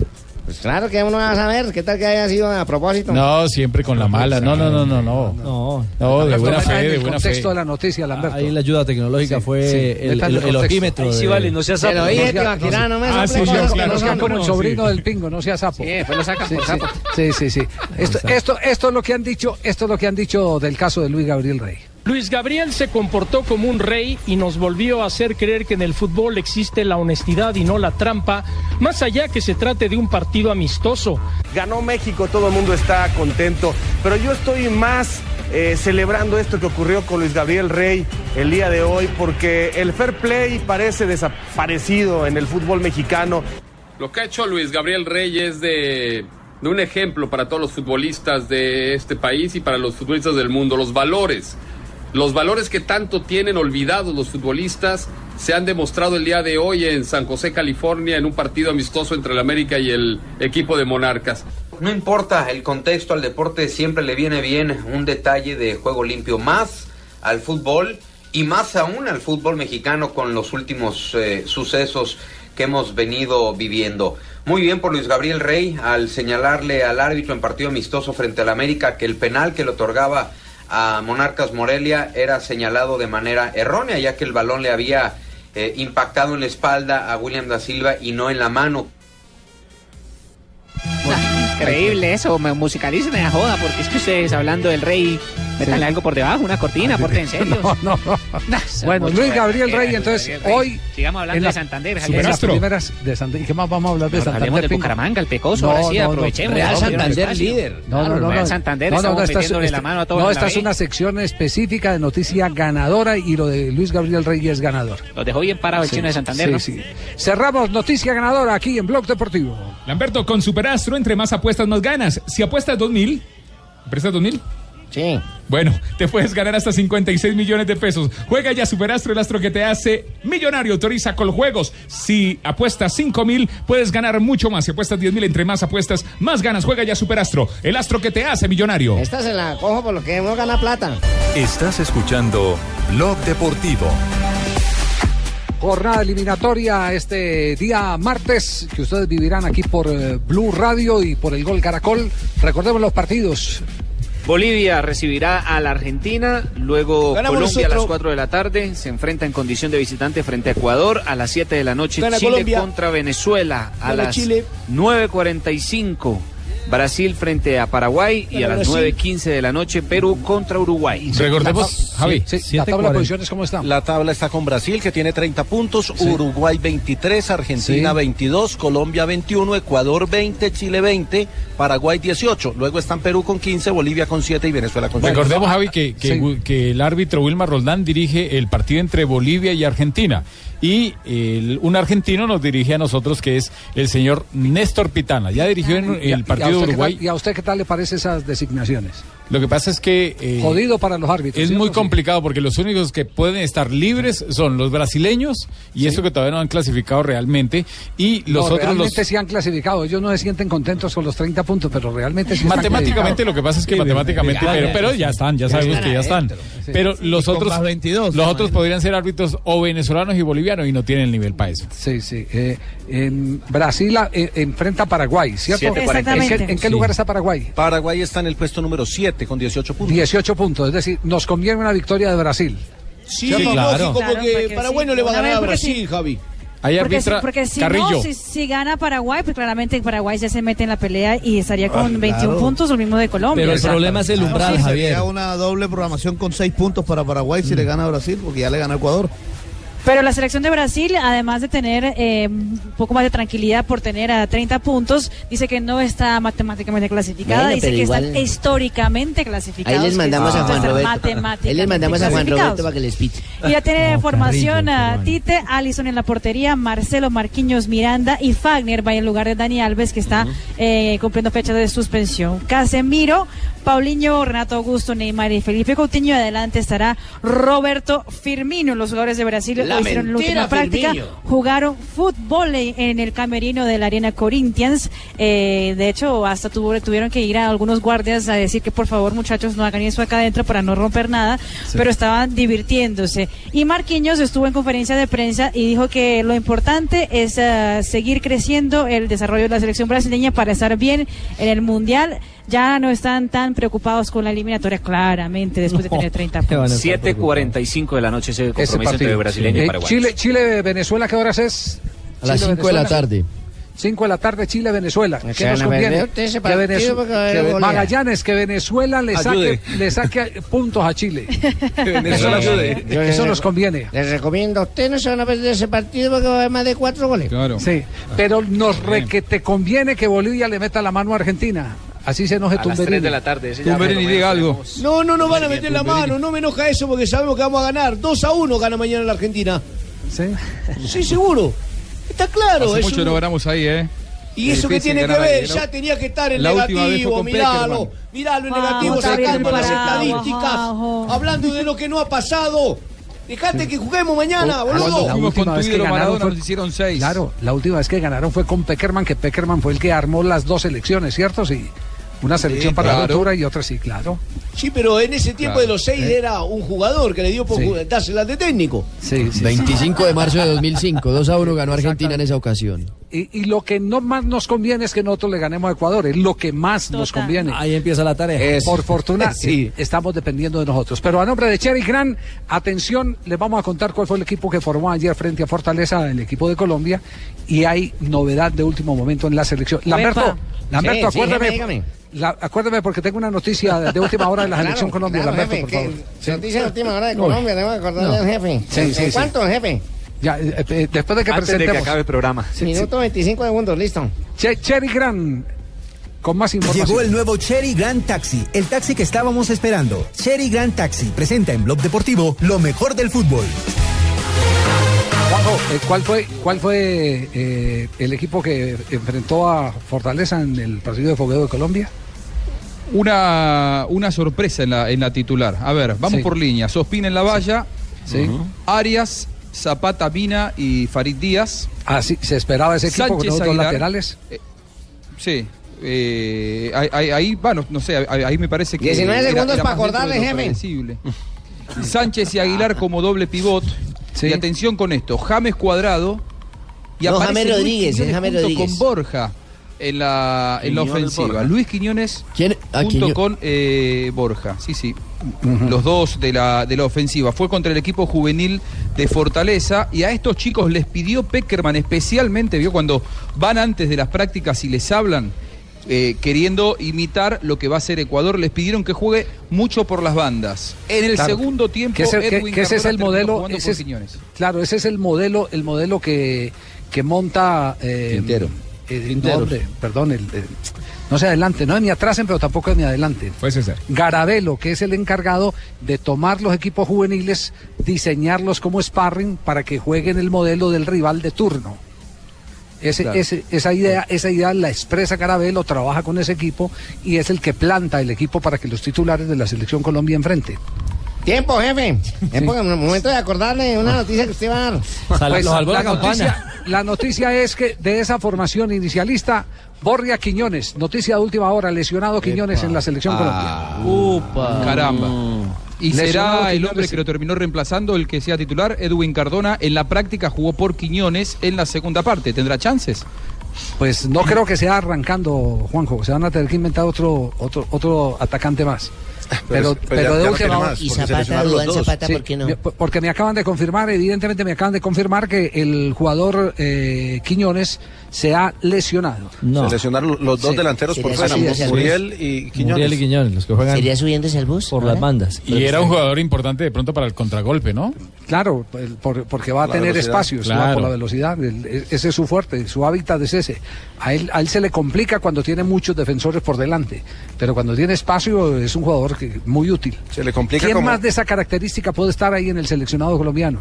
Pues claro que uno va a saber, ¿qué tal que haya sido a propósito? No, siempre con la mala. No, no, no, no, no. No, No, de buena fe, de el buena contexto fe. de la noticia, Lamberto. Ahí la ayuda tecnológica Sí, fue sí, el, el, el el contexto. ojímetro. Sí vale, no sea Se lo dije, Tibaquirá, no me Ah, sí, que no como el No, sobrino del pingo, no sea sapo. Sí, después lo sacan Sí, por sapo. sí, sí, sí. Esto, esto, esto es lo que han dicho, esto es lo que han dicho del caso de Luis Gabriel Rey. Luis Gabriel se comportó como un rey y nos volvió a hacer creer que en el fútbol existe la honestidad y no la trampa, más allá que se trate de un partido amistoso. Ganó México, todo el mundo está contento, pero yo estoy más eh, celebrando esto que ocurrió con Luis Gabriel Rey el día de hoy, porque el fair play parece desaparecido en el fútbol mexicano. Lo que ha hecho Luis Gabriel Rey es de, de un ejemplo para todos los futbolistas de este país y para los futbolistas del mundo. Los valores, los valores que tanto tienen olvidados los futbolistas se han demostrado el día de hoy en San José, California, en un partido amistoso entre el América y el equipo de Monarcas. No importa el contexto, al deporte siempre le viene bien un detalle de juego limpio, más al fútbol y más aún al fútbol mexicano con los últimos eh, sucesos que hemos venido viviendo. Muy bien por Luis Gabriel Rey al señalarle al árbitro en partido amistoso frente al América que el penal que le otorgaba a Monarcas Morelia era señalado de manera errónea, ya que el balón le había eh, impactado en la espalda a William da Silva y no en la mano. Increíble eso, me musicalicen la joda, porque es que ustedes hablando del rey, métanle algo por debajo, una cortina, porten en serio. No, no, no. Bueno, Luis Gabriel Rey, entonces, hoy. Sigamos hablando en de la- Santander, en Javier. las primeras de Santander. ¿Y qué más vamos a hablar de Santander? hablemos Pingo? Bucaramanga, el pecoso, ahora sí, aprovechemos. Real No, Santander no, líder. No, no, no. Real no. Santander, No, no, estamos no, la esta- mano a todos No, esta es una sección específica de noticia ganadora y lo de Luis Gabriel Rey es ganador. Los dejó bien parado el Sí, chino de Santander, sí, ¿no? sí. Cerramos noticia ganadora aquí en Blog Deportivo. Lamberto, con Superastro, entre más apuestas, más ganas. Si apuestas 2000, ¿prestas 2000? Sí. Bueno, te puedes ganar hasta 56 millones de pesos. Juega ya Superastro, el astro que te hace millonario. Autoriza con juegos. Si apuestas 5 mil, puedes ganar mucho más. Si apuestas 10 mil, entre más apuestas, más ganas. Juega ya Superastro, el astro que te hace millonario. Esta se la cojo por lo que uno gana plata. Estás escuchando Blog Deportivo. Jornada eliminatoria este día martes que ustedes vivirán aquí por eh, Blue Radio y por el Gol Caracol. Recordemos los partidos. Bolivia recibirá a la Argentina, luego Ganamos Colombia a las nosotros. 4 de la tarde, se enfrenta en condición de visitante frente a Ecuador, a las 7 de la noche Gana Chile Colombia. contra Venezuela, a Gana las Chile. 9.45 Brasil frente a Paraguay y a las Brasil. 9.15 de la noche Perú contra Uruguay. Recordemos, Javi. Sí, la tabla de posiciones, ¿cómo está? La tabla está con Brasil, que tiene 30 puntos, Uruguay 23, Argentina Sí. 22, Colombia 21, Ecuador 20, Chile 20, Paraguay 18. Luego están Perú con 15, Bolivia con 7 y Venezuela con 7. Recordemos, Javi, que, que, que el árbitro Wilmar Roldán dirige el partido entre Bolivia y Argentina. Y el- un argentino nos dirige a nosotros, que es el señor Néstor Pitana. Ya dirigió en ¿Y a- el partido de Uruguay. tal- ¿Y a usted qué tal le parecen esas designaciones? Lo que pasa es que... eh, Jodido para los árbitros. Es ¿sí o muy no? complicado porque los únicos que pueden estar libres son los brasileños y eso que todavía no han clasificado realmente y los No, otros los realmente sí han clasificado. Ellos no se sienten contentos con los 30 puntos, pero realmente sí están matemáticamente lo que pasa es que matemáticamente verdad. pero, pero ya están ya sabemos que ya están Sí. pero los otros más 22, los otros podrían ser árbitros o venezolanos y bolivianos y no tienen el nivel para eso Sí, sí. eh, en Brasil eh, enfrenta a Paraguay, ¿cierto? 7:45. ¿En qué, en qué Sí. lugar está Paraguay? Paraguay está en el puesto número 7 con 18 puntos. 18 puntos, es decir, nos conviene una victoria de Brasil. Sí, ¿Cierto? lógico, porque Claro, porque Paraguay sí, no le va a ganar a porque Brasil, sí. Javi. Ahí Porque, si, arbitra porque si Carrillo. no, si, si gana Paraguay, pues claramente Paraguay ya se mete en la pelea y estaría con Ah, 21 claro. puntos, lo mismo de Colombia. Exacto. Claro, sí, Sería una doble programación con seis puntos para Paraguay si le gana a Brasil, porque ya le gana a Ecuador. Pero la selección de Brasil, además de tener eh, un poco más de tranquilidad por tener a 30 puntos, dice que no está matemáticamente clasificada, Bueno, dice que igual- están históricamente clasificados. Ahí les mandamos a Juan Roberto. matemáticamente Ahí les mandamos a Juan clasificados. Roberto para que les pite. Y ya tiene No, formación a Tite, Allison en la portería, Marcelo Marquinhos Miranda y Fagner va en lugar de Dani Alves que está eh, cumpliendo fecha de suspensión. Casemiro, Paulinho, Renato Augusto, Neymar y Felipe Coutinho. Adelante estará Roberto Firmino. Los jugadores de Brasil La hoy hicieron la última práctica. Jugaron fútbol en el camerino de la Arena Corinthians. Eh, de hecho, hasta tuvo- tuvieron que ir a algunos guardias a decir que por favor muchachos no hagan eso acá adentro para no romper nada, pero estaban divirtiéndose. Y Marquinhos estuvo en conferencia de prensa y dijo que lo importante es eh, seguir creciendo el desarrollo de la selección brasileña para estar bien en el Mundial. Ya no están tan preocupados con la eliminatoria, claramente, después de tener 30 puntos. 7.45 de la noche ese Ese compromiso entre partido. brasileño Eh, y Paraguay. Chile, Chile, Venezuela, ¿qué horas es? A las Chile, 5 de la Venezuela. tarde. 5 de la tarde, Chile, Venezuela. ¿Qué Se nos a conviene? Que partido Venezu- porque va a haber que Ve- goleada. Magallanes, que Venezuela le saque, le saque puntos a Chile. Venezuela eso, ayude. Yo- eso nos conviene. Les recomiendo, ustedes no se van a perder ese partido porque va a haber más de cuatro goles. Sí, pero nos re que te conviene que Bolivia le meta la mano a Argentina. Así se enoje A las Tumberini. 3 de la tarde. ese Tumberini, lo diga algo. No, no nos van a meter la Tumberini. mano, no me enoja eso porque sabemos que vamos a ganar. 2 a 1 gana mañana la Argentina. ¿Sí? Sí, seguro. Está claro. Hace es mucho un- no ganamos ahí, ¿eh? ¿Y Es eso qué difícil tiene que ver? ¿no? Ya tenía que estar en La negativo, miralo. Miralo en negativo, sacando las estadísticas. Hablando de lo que no ha pasado. Dejate que juguemos mañana, La boludo. última vez que ganaron fue- hicieron seis. Claro, la última vez que ganaron fue con Peckerman, que Peckerman fue el que armó las dos selecciones, ¿cierto? Sí. Una selección para la claro. altura y otra sí, claro. Sí, pero en ese tiempo Claro. de los seis Eh. era un jugador que le dio por Sí. dárselas de técnico. Sí, 25 de marzo de 2005, 2 a 1 ganó Argentina en esa ocasión. Y, y lo que no más nos conviene es que nosotros le ganemos a Ecuador, es lo que más nos conviene. Ahí empieza la tarea. Por fortuna, Sí. eh, estamos dependiendo de nosotros. Pero a nombre de Cherry Gran, atención, les vamos a contar cuál fue el equipo que formó ayer frente a Fortaleza, el equipo de Colombia, y hay novedad de último momento en la selección. Lamberto. Lamberto, Sí, sí, acuérdame, dígame. La- acuérdame porque tengo una noticia de última hora de la Claro, selección Colombia, claro, Lamberto, jefe, por favor. Sí. Noticia de última hora de No. Colombia, tengo que acordarle No. al jefe. Sí, ¿En sí, sí. cuánto, jefe? Ya, eh, eh, después de que Antes de que presentemos. acabe el programa. Minuto 25 segundos, listo. Che- Cherry Gran, con más información. Llegó el nuevo Cherry Grand Taxi, el taxi que estábamos esperando. Cherry Grand Taxi presenta en Blog Deportivo lo mejor del fútbol. Juanjo, eh, ¿cuál fue, cuál fue eh, el equipo que enfrentó a Fortaleza en el partido de fogueo de Colombia? Una, una sorpresa en la, en la titular. A ver, vamos Sí. por línea. Sospina en la valla. Sí. Arias, Zapata, Mina y Farid Díaz. Ah, sí, se esperaba ese equipo con los dos Aguilar. laterales. Eh, sí. eh, ahí, bueno, no sé, ahí, ahí me parece que. 19 era- segundos era para acordarle, predecible. Sánchez y Aguilar como doble pivot. Y atención con esto: James Cuadrado. Y No, James Rodríguez, Quiñones James Rodríguez. con Borja en la, en la ofensiva. Borja. Luis Quiñones Ah, junto Quiño- con eh, Borja. Sí, sí. Los dos de la, de la ofensiva. Fue contra el equipo juvenil de Fortaleza. Y a estos chicos les pidió Peckerman especialmente, vio cuando van antes de las prácticas y les hablan. eh, queriendo imitar lo que va a ser Ecuador, les pidieron que juegue mucho por las bandas. En el Claro. segundo tiempo, Que ese, que- Edwin que ese es el modelo. ese por es- Quiñones. claro, ese es el modelo, el modelo que, que monta. Eh, Quintero. Eh, no, hombre, perdón, el, el- no se adelante, no es ni atrasen, pero tampoco es ni adelante. Ser. Garabelo, que es el encargado de tomar los equipos juveniles, diseñarlos como sparring para que jueguen el modelo del rival de turno. Ese, Claro. ese- esa idea, esa idea la expresa Carabelo, trabaja con ese equipo y es el que planta el equipo para que los titulares de la selección Colombia enfrente. Tiempo, jefe. Es el momento de acordarle una noticia que usted va a dar. Pues, la, noticia, la noticia es que de esa formación inicialista, Borria Quiñones, noticia de última hora, lesionado Quiñones en la selección Ah. Colombia. Upa. Caramba. Y Lesionado será el hombre que lo terminó reemplazando, el que sea titular, Edwin Cardona. En la práctica jugó por Quiñones en la segunda parte. ¿Tendrá chances? Pues no creo que sea arrancando, Juanjo. Se van a tener que inventar otro, otro, otro atacante más. Pero, Pero- pero, ya- de no última más, Y Zapata, dos. Zapata, ¿por qué no? me- Porque me acaban de confirmar, evidentemente me acaban de confirmar que el jugador eh, Quiñones se ha lesionado. Se lesionaron los dos Sí. delanteros por fuera, Muriel y Quiñones. Muriel y Quiñones, los que juegan ¿Sería subiéndose al bus? por ahora? las bandas. Y era un jugador importante de pronto para el contragolpe, ¿no? Claro, por- porque va a La tener velocidad. espacios ¿no? Por la velocidad. El- e- ese es su fuerte, su hábitat es ese. A él, a él se le complica cuando tiene muchos defensores por delante, pero cuando tiene espacio es un jugador que, muy útil. Se le complica ¿Quién como- más de esa característica puede estar ahí en el seleccionado colombiano?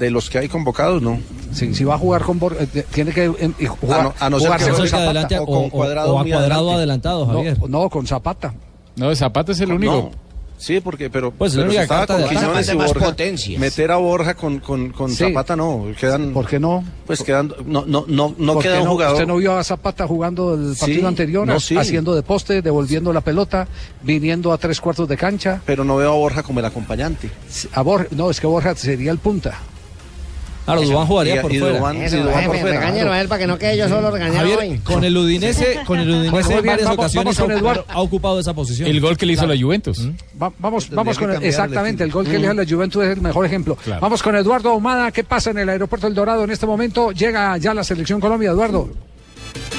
De los que hay convocados, no. Si, si va a jugar con Bor- eh, tiene que eh, y jugar, A no- a no ser jugarse que con Zapata. adelante o con Cuadrado muy adelante. No, no, con Zapata. No, Zapata es el único. No. Sí, porque, pero, Pues, pero si estaba con. Quiñones y Borja, potencias. meter a Borja con, con, con Sí. Zapata no, quedan... ¿Por qué no? Pues quedan, no, no, no, no ¿Por qué queda un jugador... ¿Usted no vio a Zapata jugando el partido Sí, anterior, no, sí. haciendo de poste, devolviendo la pelota, viniendo a tres cuartos de cancha? Pero no veo a Borja como el acompañante. A Borja, no, es que Borja sería el punta. Claro, Dubán jugaría por fuera. Eso, jefe, regáñelo a él para que no quede yo solo regañado Javier, hoy. con el Udinese, con el Udinese Pues en varias vamos- ocasiones vamos ha, Eduardo. ha ocupado esa posición. El gol que le hizo Claro. la Juventus. Va- vamos Tendría vamos con el- exactamente, el gol que le hizo la Juventus es el mejor ejemplo. Claro. Vamos con Eduardo Ahumada, ¿qué pasa en el aeropuerto El Dorado en este momento? Llega ya la selección Colombia, Eduardo.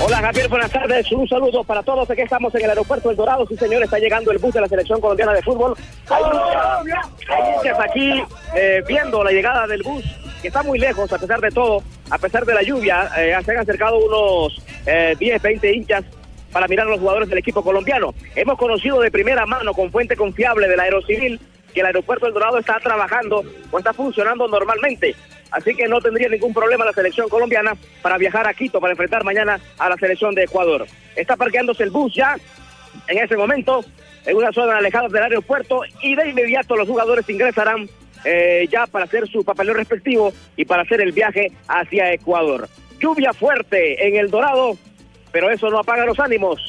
Hola Javier, buenas tardes. Un saludo para todos. Aquí estamos en el aeropuerto El Dorado. Sí, señor, está llegando el bus de la selección colombiana de fútbol. Hay hinchas aquí eh, viendo la llegada del bus, que está muy lejos a pesar de todo, a pesar de la lluvia. eh, se han acercado unos eh, 10, 20 hinchas para mirar a los jugadores del equipo colombiano. Hemos conocido de primera mano, con fuente confiable del Aerocivil, que el aeropuerto El Dorado está trabajando o está funcionando normalmente. Así que no tendría ningún problema la selección colombiana para viajar a Quito para enfrentar mañana a la selección de Ecuador. Está parqueándose el bus ya en ese momento en una zona alejada del aeropuerto y de inmediato los jugadores ingresarán eh, ya para hacer su papeleo respectivo y para hacer el viaje hacia Ecuador. Lluvia fuerte en El Dorado, pero eso no apaga los ánimos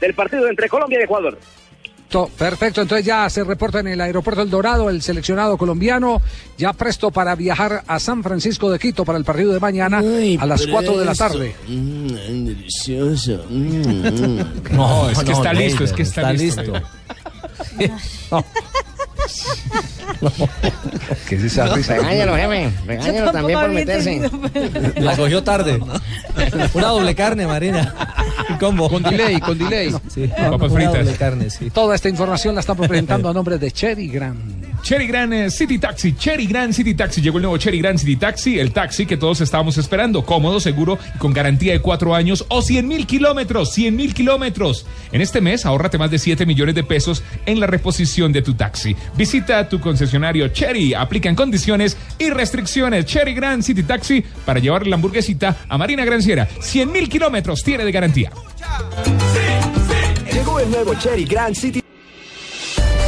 del partido entre Colombia y Ecuador. To- Perfecto, entonces ya se reporta en el aeropuerto El Dorado el seleccionado colombiano, ya presto para viajar a San Francisco de Quito para el partido de mañana a las 4 de la tarde. Mm, delicioso. Mm, mm. No, es que está listo, es que está, listo. ¿Qué es esa risa? Regáñelo, jefe. Regáñelo también por meterse. La cogió tarde. Una doble carne, Marina. Combo. Con delay, con delay. Sí, Papas fritas. doble carne, sí. Toda esta información la estamos presentando a nombre de Cherry Grand. Cherry Grand eh, City Taxi, Cherry Grand City Taxi. Llegó el nuevo Cherry Grand City Taxi, el taxi que todos estábamos esperando. Cómodo, seguro con garantía de cuatro años o 100 mil kilómetros. 100 mil kilómetros. En este mes, ahórrate más de 7 millones de pesos en la reposición de tu taxi. Visita tu concesionario Cherry. Aplican condiciones y restricciones. Cherry Grand City Taxi para llevar la hamburguesita a Marina Granciera. 100 mil kilómetros tiene de garantía. Llegó el nuevo Cherry Grand City.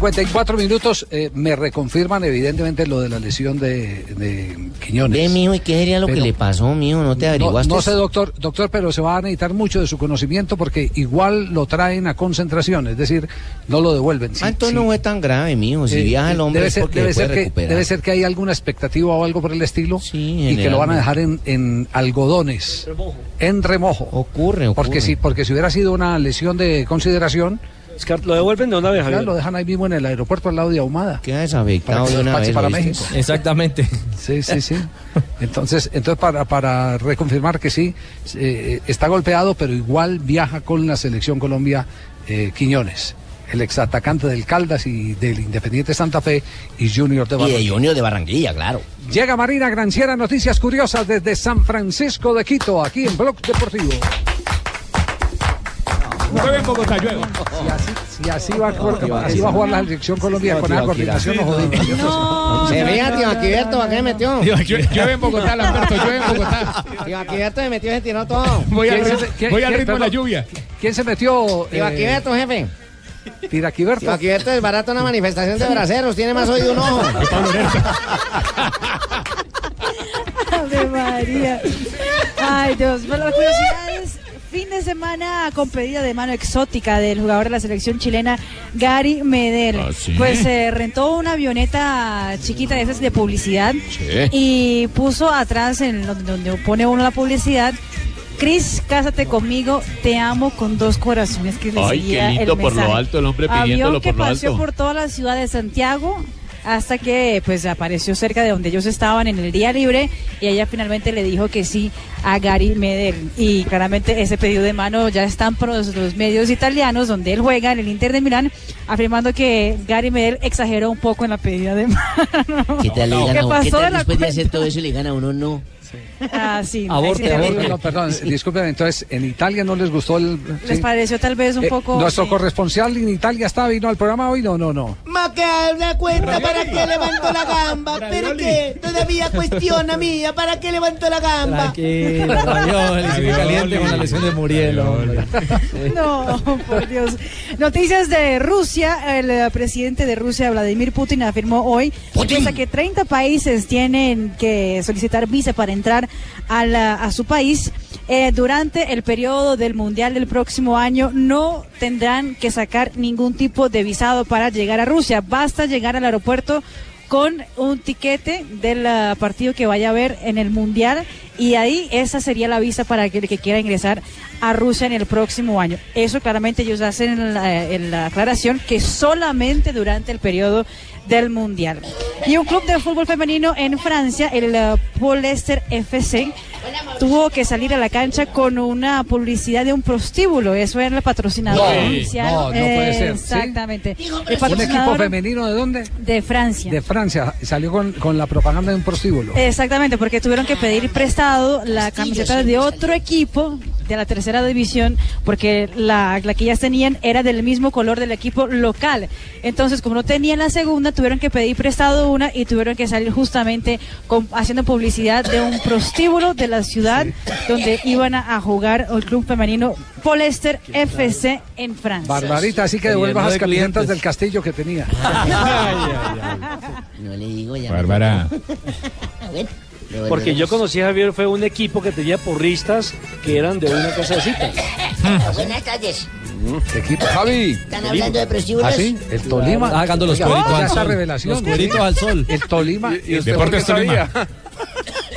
54 minutos, eh, me reconfirman evidentemente lo de la lesión de, de Quiñones. Ve, mijo, ¿y qué sería lo Pero- que le pasó, mijo? ¿No te averiguaste? no sé, doctor, doctor, pero se va a necesitar mucho de su conocimiento porque igual lo traen a concentración, es decir, no lo devuelven. Sí, Ah, entonces sí. no fue tan grave, mijo. Si Eh, viaja el hombre debe es ser, porque debe puede ser que, recuperar. debe ser que hay alguna expectativa o algo por el estilo y que lo van a dejar en, en algodones, en remojo. Ocurre, Porque si, porque si hubiera sido una lesión de consideración, Es que lo devuelven de una vez, lo dejan ahí mismo en el aeropuerto al lado de Ahumada. Queda desafectado Para que de una vez, para. México. Exactamente. Sí, sí, sí. Entonces, entonces para, para reconfirmar que sí, eh, está golpeado, pero igual viaja con la selección Colombia eh, Quiñones, el exatacante del Caldas y del Independiente Santa Fe y Junior de Y Barranquilla. de Junior de Barranquilla, claro. Llega Marina Granciera, noticias curiosas desde San Francisco de Quito, aquí en Blog Deportivo. Llueve en Bogotá, llueve. Si así, si así va, a cor- así va a jugar la selección Colombia con la coordinación, no jodimos. Se veía, tío Aquiberto, ¿a qué me metió? Tío, llueve- en Bogotá, Lamberto, llueve en Bogotá. Tío Aquiberto se metió, se tiró todo. Voy al ¿Quién ritmo, de la lluvia. ¿Quién se metió? Tío eh, Aquiberto, jefe. Tiraquiberto. Es barato una manifestación de braceros, tiene más hoy de un ojo. Ave María. Ay, Dios. Bueno, las curiosidades. Fin de semana con pedida de mano exótica del jugador de la selección chilena Gary Medel. ¿Ah, sí? Pues eh, rentó una avioneta chiquita de esas de publicidad y puso atrás, en donde, donde pone uno la publicidad, Cris, cásate conmigo, te amo con dos corazones. Que Ay, qué lindo el por lo alto, el hombre Avión pidiéndolo que por lo paseó alto. por toda la ciudad de Santiago hasta que pues apareció cerca de donde ellos estaban en el día libre y ella finalmente le dijo que sí a Gary Medel. Y claramente ese pedido de mano ya están por los, los medios italianos donde él juega en el Inter de Milán, afirmando que Gary Medel exageró un poco en la pedida de mano. ¿Qué tal le ¿Qué a uno? ¿Qué pasó de tal la después de hacer todo eso le gana uno no? Ah, sí. Aborte, ahí sí también. No, perdón, disculpen, entonces, ¿en Italia no les gustó el...? Les sí? pareció tal vez un Eh, poco... ¿Nuestro sí. corresponsal en Italia está vino al programa hoy? No, no, no. Maca, una cuenta para que levantó la gamba. Pero que todavía cuestiona mía, ¿para qué levantó la gamba? Tranquilo, ravioli, caliente con la lesión de Muriel. hombre. No, por Dios. Noticias de Rusia. El eh, presidente de Rusia, Vladimir Putin, afirmó hoy que piensa que 30 países tienen que solicitar visa para entrar la- a su país. Eh, durante el periodo del Mundial del próximo año no tendrán que sacar ningún tipo de visado para llegar a Rusia. Basta llegar al aeropuerto con un tiquete del ah, partido que vaya a haber en el Mundial y ahí esa sería la visa para aquel que quiera ingresar a Rusia en el próximo año. Eso claramente ellos hacen en la, en la aclaración que solamente durante el periodo del Mundial. Y un club de fútbol femenino en Francia, el uh, Polester FC, tuvo que salir a la cancha con una publicidad de un prostíbulo. Eso era el patrocinador No, inicial. no, no puede ser, ¿sí? Exactamente. El ¿Un equipo femenino de dónde? de Francia. De Francia. Salió con, con la propaganda de un prostíbulo. Exactamente, porque tuvieron que pedir prestado la camiseta de otro equipo de la tercera división, porque la, la que ellas tenían era del mismo color del equipo local. Entonces, como no tenían la segunda, tuvieron que pedir prestado una y tuvieron que salir justamente con- haciendo publicidad de un prostíbulo de la ciudad donde iban a, a jugar el club femenino Polester FC en Francia. Barbarita, así que devuelvas las del castillo que tenía. No le digo ya. Bárbara. Porque yo conocí a Javier, fue un equipo que tenía porristas que eran de una casa de citas. Buenas tardes. Equipo Javi. Están hablando de prostíbulos. ¿Ah, sí? El Tolima. Ah, los cueritos al sol. revelación. Los cueritos al sol. El Tolima. ¿Y usted Deportes por qué Tolima.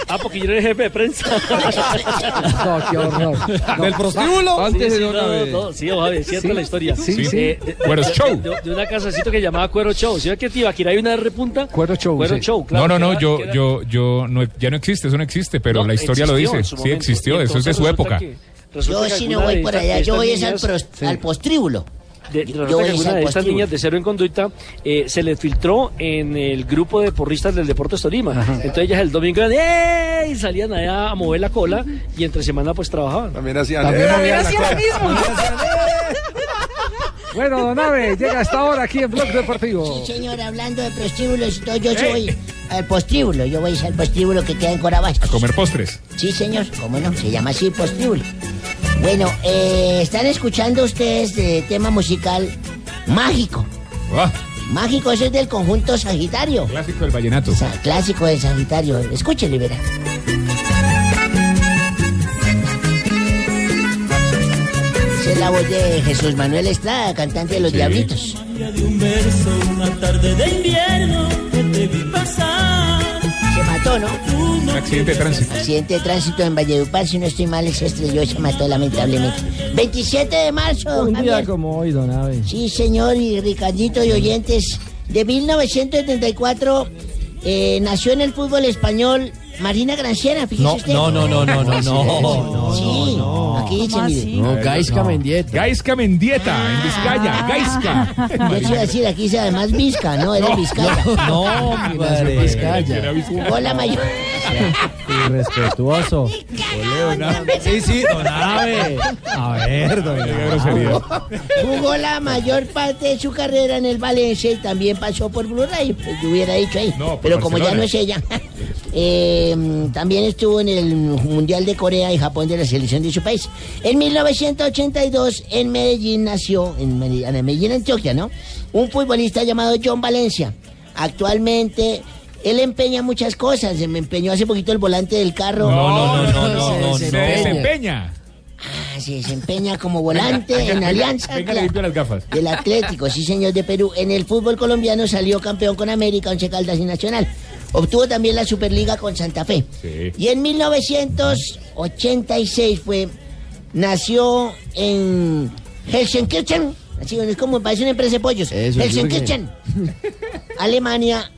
Ah, porque yo era el jefe de prensa. No, qué horror. ¿Del prostíbulo? Antes Sí, de una no, vez. no, sí, es cierta Sí, la historia. sí, sí. Eh, de, de- Show. De, de una casacito que llamaba Cuero Show. ¿Sí que tío? Aquí hay una R punta. Cuero Show, Cuero sí. Show, claro. no, no, no, yo, era- yo, yo, no, ya no existe, eso no existe, pero No, la historia lo dice. Sí existió, eso es de su época. que- Yo sí no voy por allá, yo voy al, al postríbulo. De, Yo- yo que alguna de estas niñas de cero en conducta eh, se les filtró en el grupo de porristas del Deportes Tolima. Entonces ellas el domingo eran, ¡eh! y salían allá a mover la cola y entre semana pues trabajaban. También hacían. También eh, También hacía cola. lo mismo. Bueno, don Ave, llega hasta ahora aquí en Blog Deportivo. Sí, señor, hablando de prostíbulos y todo, yo sí voy al postíbulo. Yo voy al postíbulo que queda en Corabastos. A comer postres. Sí, señor, cómo no, se llama así postíbulo. Bueno, eh, están escuchando ustedes de tema musical mágico. Ah, Mágico, ese es del conjunto Sagitario. clásico del vallenato. Clásico de Sagitario. Escúchele, verá. Esa es la voz de Jesús Manuel Estrada, cantante de Los Sí. Diablitos. de un verso, una tarde de invierno que te vi pasar. Se mató, ¿no? Un accidente de tránsito. Accidente de tránsito en Valledupar, si no estoy mal, se estrelló y se mató lamentablemente. 27 de marzo, Un día Javier. como hoy, don Ave. Sí, señor, y Ricardito y oyentes. De 1974 eh, nació en el fútbol español Marina Granciera, fíjese No, usted. no, no, no, no. No, Gaisca Mendieta. Gaisca Mendieta, en Vizcaya. Gaisca. Yo te iba a decir, aquí dice además Vizca, no, era Vizcaya. No, hombre. Vizcaya. Jugó la mayor. Irrespetuoso. Sí, sí, don Ave. A ver, don grosería. Jugó la mayor parte de su carrera en el Valencia y también pasó por Blue Ray, pues yo hubiera dicho ahí. No, Pero como ya no es ella. eh, también estuvo en el Mundial de Corea y Japón de la selección de su país. En 1982 en Medellín nació, en Medellín, en Medellín, Antioquia, ¿no? Un futbolista llamado John Valencia. Actualmente... Él empeña muchas cosas, se me empeñó hace poquito el volante del carro. No, no, no, no, no, Se no. desempeña. Ah, se desempeña como volante en Alianza Venga, limpio las gafas. del Atlético, sí señor de Perú. En el fútbol colombiano salió campeón con América, Once Caldas y Nacional. Obtuvo también la Superliga con Santa Fe. Sí. Y en 1986 fue, nació en Helsenkirchen, así es como parece una empresa de pollos. Eso, Helsenkirchen, Alemania,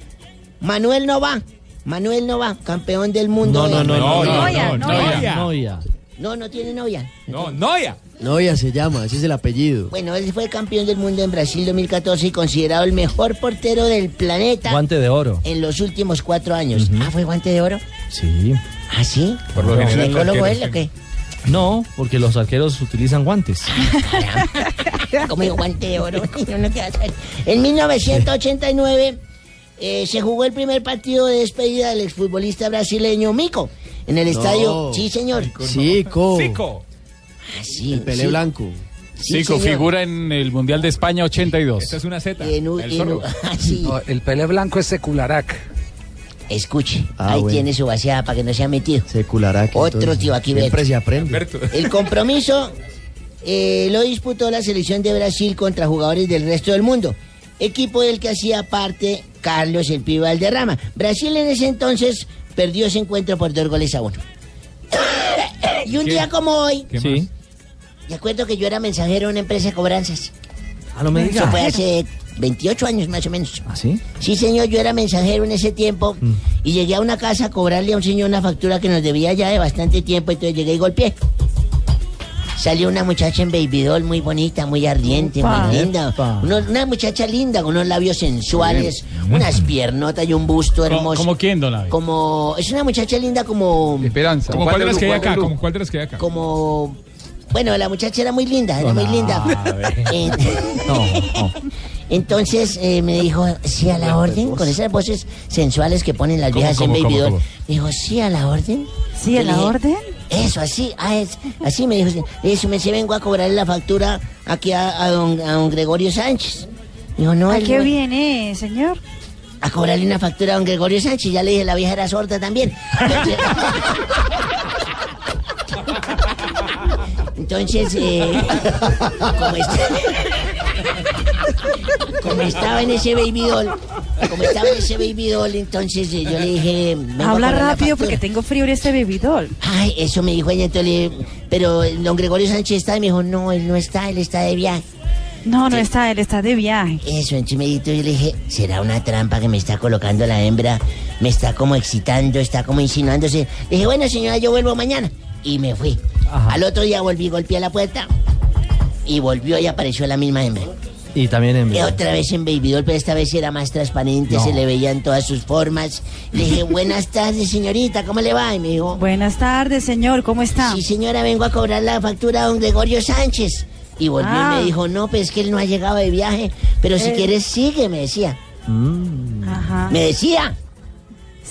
Manuel Nova. Manuel Nova, campeón del mundo. No, no, no, no, no, Noia, no, Noia. Noia. No, no tiene novia. No, Noia. Noia se llama, ese es el apellido. Bueno, él fue campeón del mundo en Brasil 2014 y considerado el mejor portero del planeta Guante de oro. en los últimos cuatro años. Ah, ¿fue guante de oro? Sí. ¿Ah, sí? Por lo general, ¿Ginecólogo él o qué? No, porque los arqueros utilizan guantes. Como guante de oro. Yo no te vas a ver. En 1989 eh, se jugó el primer partido de despedida del exfutbolista brasileño Mico en el estadio. Sí, señor. Cico. Ah, sí, El Pelé sí. Blanco. Sí, configura en el Mundial de España 82. Esta es una Z. En u- El en zorro. u- ah, sí. No, el Pelé Blanco es secularac. Escuche, Ah, ahí bueno. tiene su vaciada para que no se ha metido. Seculará. que Otro entonces tío aquí, Siempre se aprende. Alberto. El compromiso eh, lo disputó la selección de Brasil contra jugadores del resto del mundo. Equipo del que hacía parte Carlos el Pibe Valderrama. Brasil en ese entonces perdió ese encuentro por dos goles a uno. y un ¿Qué? día como hoy, ¿Qué Sí. te acuerdo que yo era mensajero en una empresa de cobranzas. Ah, no me Eso fue hace 28 años más o menos. ¿Ah, sí? Sí, señor, yo era mensajero en ese tiempo y llegué a una casa a cobrarle a un señor una factura que nos debía ya de bastante tiempo, entonces llegué y golpeé. Salió una muchacha en baby doll muy bonita, muy ardiente, Upa. muy linda. Una muchacha linda, con unos labios sensuales, unas piernotas y un busto ¿Cómo, hermoso. cómo quién, don? Como, es una muchacha linda como, Esperanza. ¿Como cuál de las que hay acá? ¿Como cuál de las que hay acá? como, bueno, la muchacha era muy linda, era muy linda. En- Entonces eh, me dijo, sí a la orden, con esas voces sensuales que ponen las ¿Cómo, viejas en Baby Doll. Me dijo, sí a la orden. ¿Sí, a la dije, orden? Eso, así, ah, es- así me dijo. Eso me se vengo a cobrarle la factura aquí a, a don, a don Gregorio Sánchez. Dijo, no, ¿A qué no- viene, señor? a cobrarle una factura a don Gregorio Sánchez. Ya le dije, la vieja era sorda también. Entonces, Entonces, eh, como, está- como estaba en ese baby doll, como estaba en ese baby doll, entonces eh, yo le dije... Habla rápido porque tengo frío en este bebidol. Ay, eso me dijo ella, entonces pero don Gregorio Sánchez está, y me dijo, no, él no está, él está de viaje. No, no está, él está de viaje. Eso, entonces me yo le dije, será una trampa que me está colocando la hembra, me está como excitando, está como insinuándose. Le dije, bueno señora, yo vuelvo mañana. Y me fui. Al otro día volví, golpeé la puerta y volvió y apareció la misma hembra. Y también en Y otra vez en Baby Doll, pero esta vez era más transparente, No. se le veían todas sus formas. Le dije, buenas tardes, señorita, ¿cómo le va? Y me dijo, Buenas tardes, señor, ¿cómo está? sí, señora, vengo a cobrar la factura a don Gregorio Sánchez. Y volvió Ah. y me dijo, no, pues es que él no ha llegado de viaje, pero si Eh. quieres sigue, me decía. Ajá. Me decía.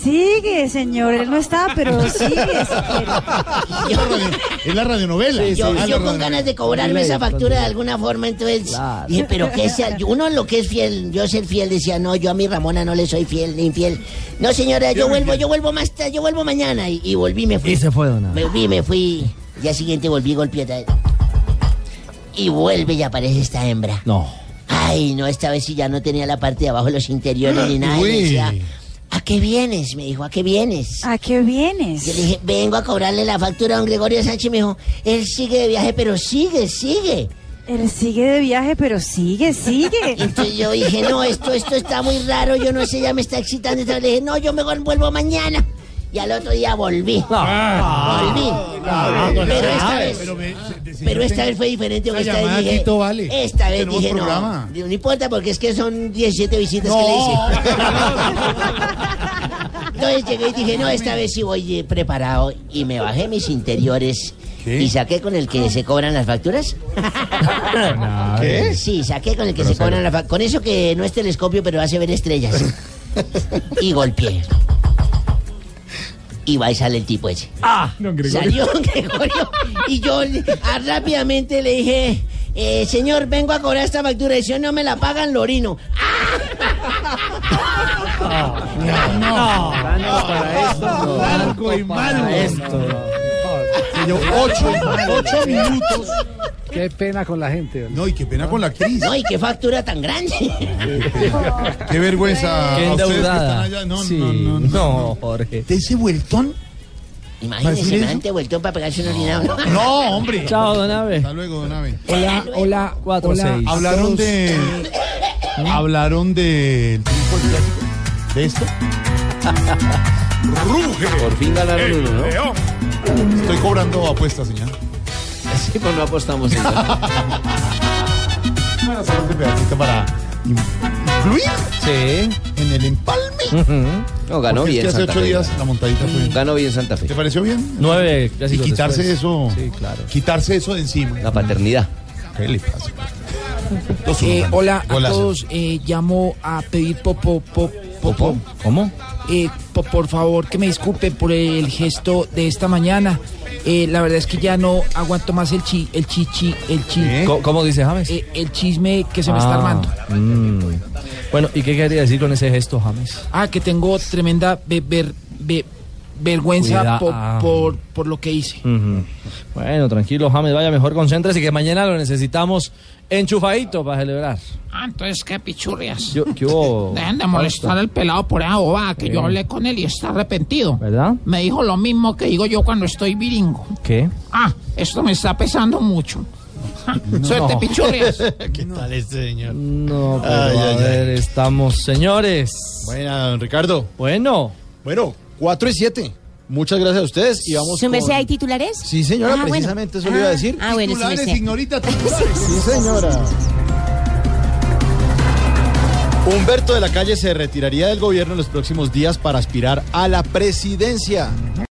Sigue, señor, él no está, pero sigue si quiere. Es la radionovela. yo Ah, la yo con radionovela. ganas de cobrarme esa factura de alguna forma, entonces dije, pero que sea, uno lo que es fiel, yo ser fiel decía, no, yo a mi Ramona no le soy fiel ni infiel. No, señora, yo vuelvo, yo vuelvo más tarde, yo vuelvo mañana. Y, y volví, me fui. Y se fue, don Abe. Me fui, me fui. Día siguiente volví, golpeé. Y vuelve y aparece esta hembra. No. Ay, no, esta vez sí ya no tenía la parte de abajo, los interiores ni nada. Y decía, ¿a qué vienes? Me dijo, ¿a qué vienes? ¿A qué vienes? Yo le dije, vengo a cobrarle la factura a don Gregorio Sánchez. Me dijo, él sigue de viaje, pero sigue, sigue. Él sigue de viaje, pero sigue, sigue. Entonces yo dije, no, esto, esto está muy raro, yo no sé, ya me está excitando. Entonces le dije, no, yo mejor vuelvo mañana. Y al otro día volví. Volví. pero esta vez, pero esta vez fue diferente. Esta vez dije, vale. esta vez Tenemos dije, no, programa. digo, no importa porque es que son 17 visitas que le hice. Entonces llegué y dije, no, esta vez sí voy eh, preparado. Y me bajé mis interiores. Y saqué con el que se cobran las facturas. ¿Qué? Sí, saqué con el que se cobran las facturas. Con eso que no es telescopio, pero hace ver estrellas. y golpeé. Y va y sale el tipo ese. Ah, don Gregorio. Salió Gregorio. Y yo ah, rápidamente le dije, eh, señor, vengo a cobrar esta factura. Y si no me la pagan, lo orino. Blanco y malo. Se llevó ocho, ocho minutos. Qué pena con la gente. No, y qué pena con la actriz. No, y qué factura tan grande. Qué vergüenza. Qué que endeudada. están allá. No, Sí, no, no, no. no, Jorge. ¿De ese vueltón? Imagínese, semejante vueltón para pegarse un orinado. No, hombre. Chao, don Abe. Hasta luego, don Abe. Hola, hola, Cuatro, hola. seis. Hablaron de. Hablaron del triunfo del clásico. de esto. Ruge. Por fin ganaron uno, ¿no? Estoy cobrando apuestas, señor. Sí, pues no apostamos. Bueno, solo este pedacito para in- influir Sí. en el empalme. No, ganó Porque es bien que hace Santa ocho Fe. días la montadita fue. Ganó bien Santa Fe. ¿Te pareció bien? Nueve Y quitarse después. eso. Sí, claro. Quitarse eso de encima. La paternidad. ¿Qué le pasa? Eh, hola a Golazo. todos, eh, llamo a pedir popo, popo, popo. ¿Cómo? Eh, po- por favor que me disculpen por el gesto de esta mañana. Eh, la verdad es que ya no aguanto más el chi, el chichi, el chi. ¿Cómo, cómo dice James? Eh, el chisme que se me está Ah, armando. mm. Bueno, ¿y qué quería decir con ese gesto, James? Ah, que tengo tremenda ve- ver- ve- vergüenza por, por lo que hice. Bueno, tranquilo, James, vaya mejor concéntrese que mañana lo necesitamos enchufadito para celebrar. Ah, entonces, ¿qué pichurrias? Yo- ¿Qué hubo? Dejen de molestar al pelado por esa bobada, que yo hablé con él y está arrepentido. ¿Verdad? Me dijo lo mismo que digo yo cuando estoy viringo. ¿Qué? Ah, esto me está pesando mucho. Suerte, No. pichurrias. ¿Qué tal este señor? No, pero Ay, a ay, ver, estamos, señores. Buena, don Ricardo. Bueno. Bueno, 4 y 7. Muchas gracias a ustedes y vamos ¿Su merced con- hay titulares? Sí, señora, Ah, bueno. precisamente eso le iba a decir. Ah, bueno, Titulares, merced. ignorita, titulares. Sí, señora. Humberto de la Calle se retiraría del gobierno en los próximos días para aspirar a la presidencia.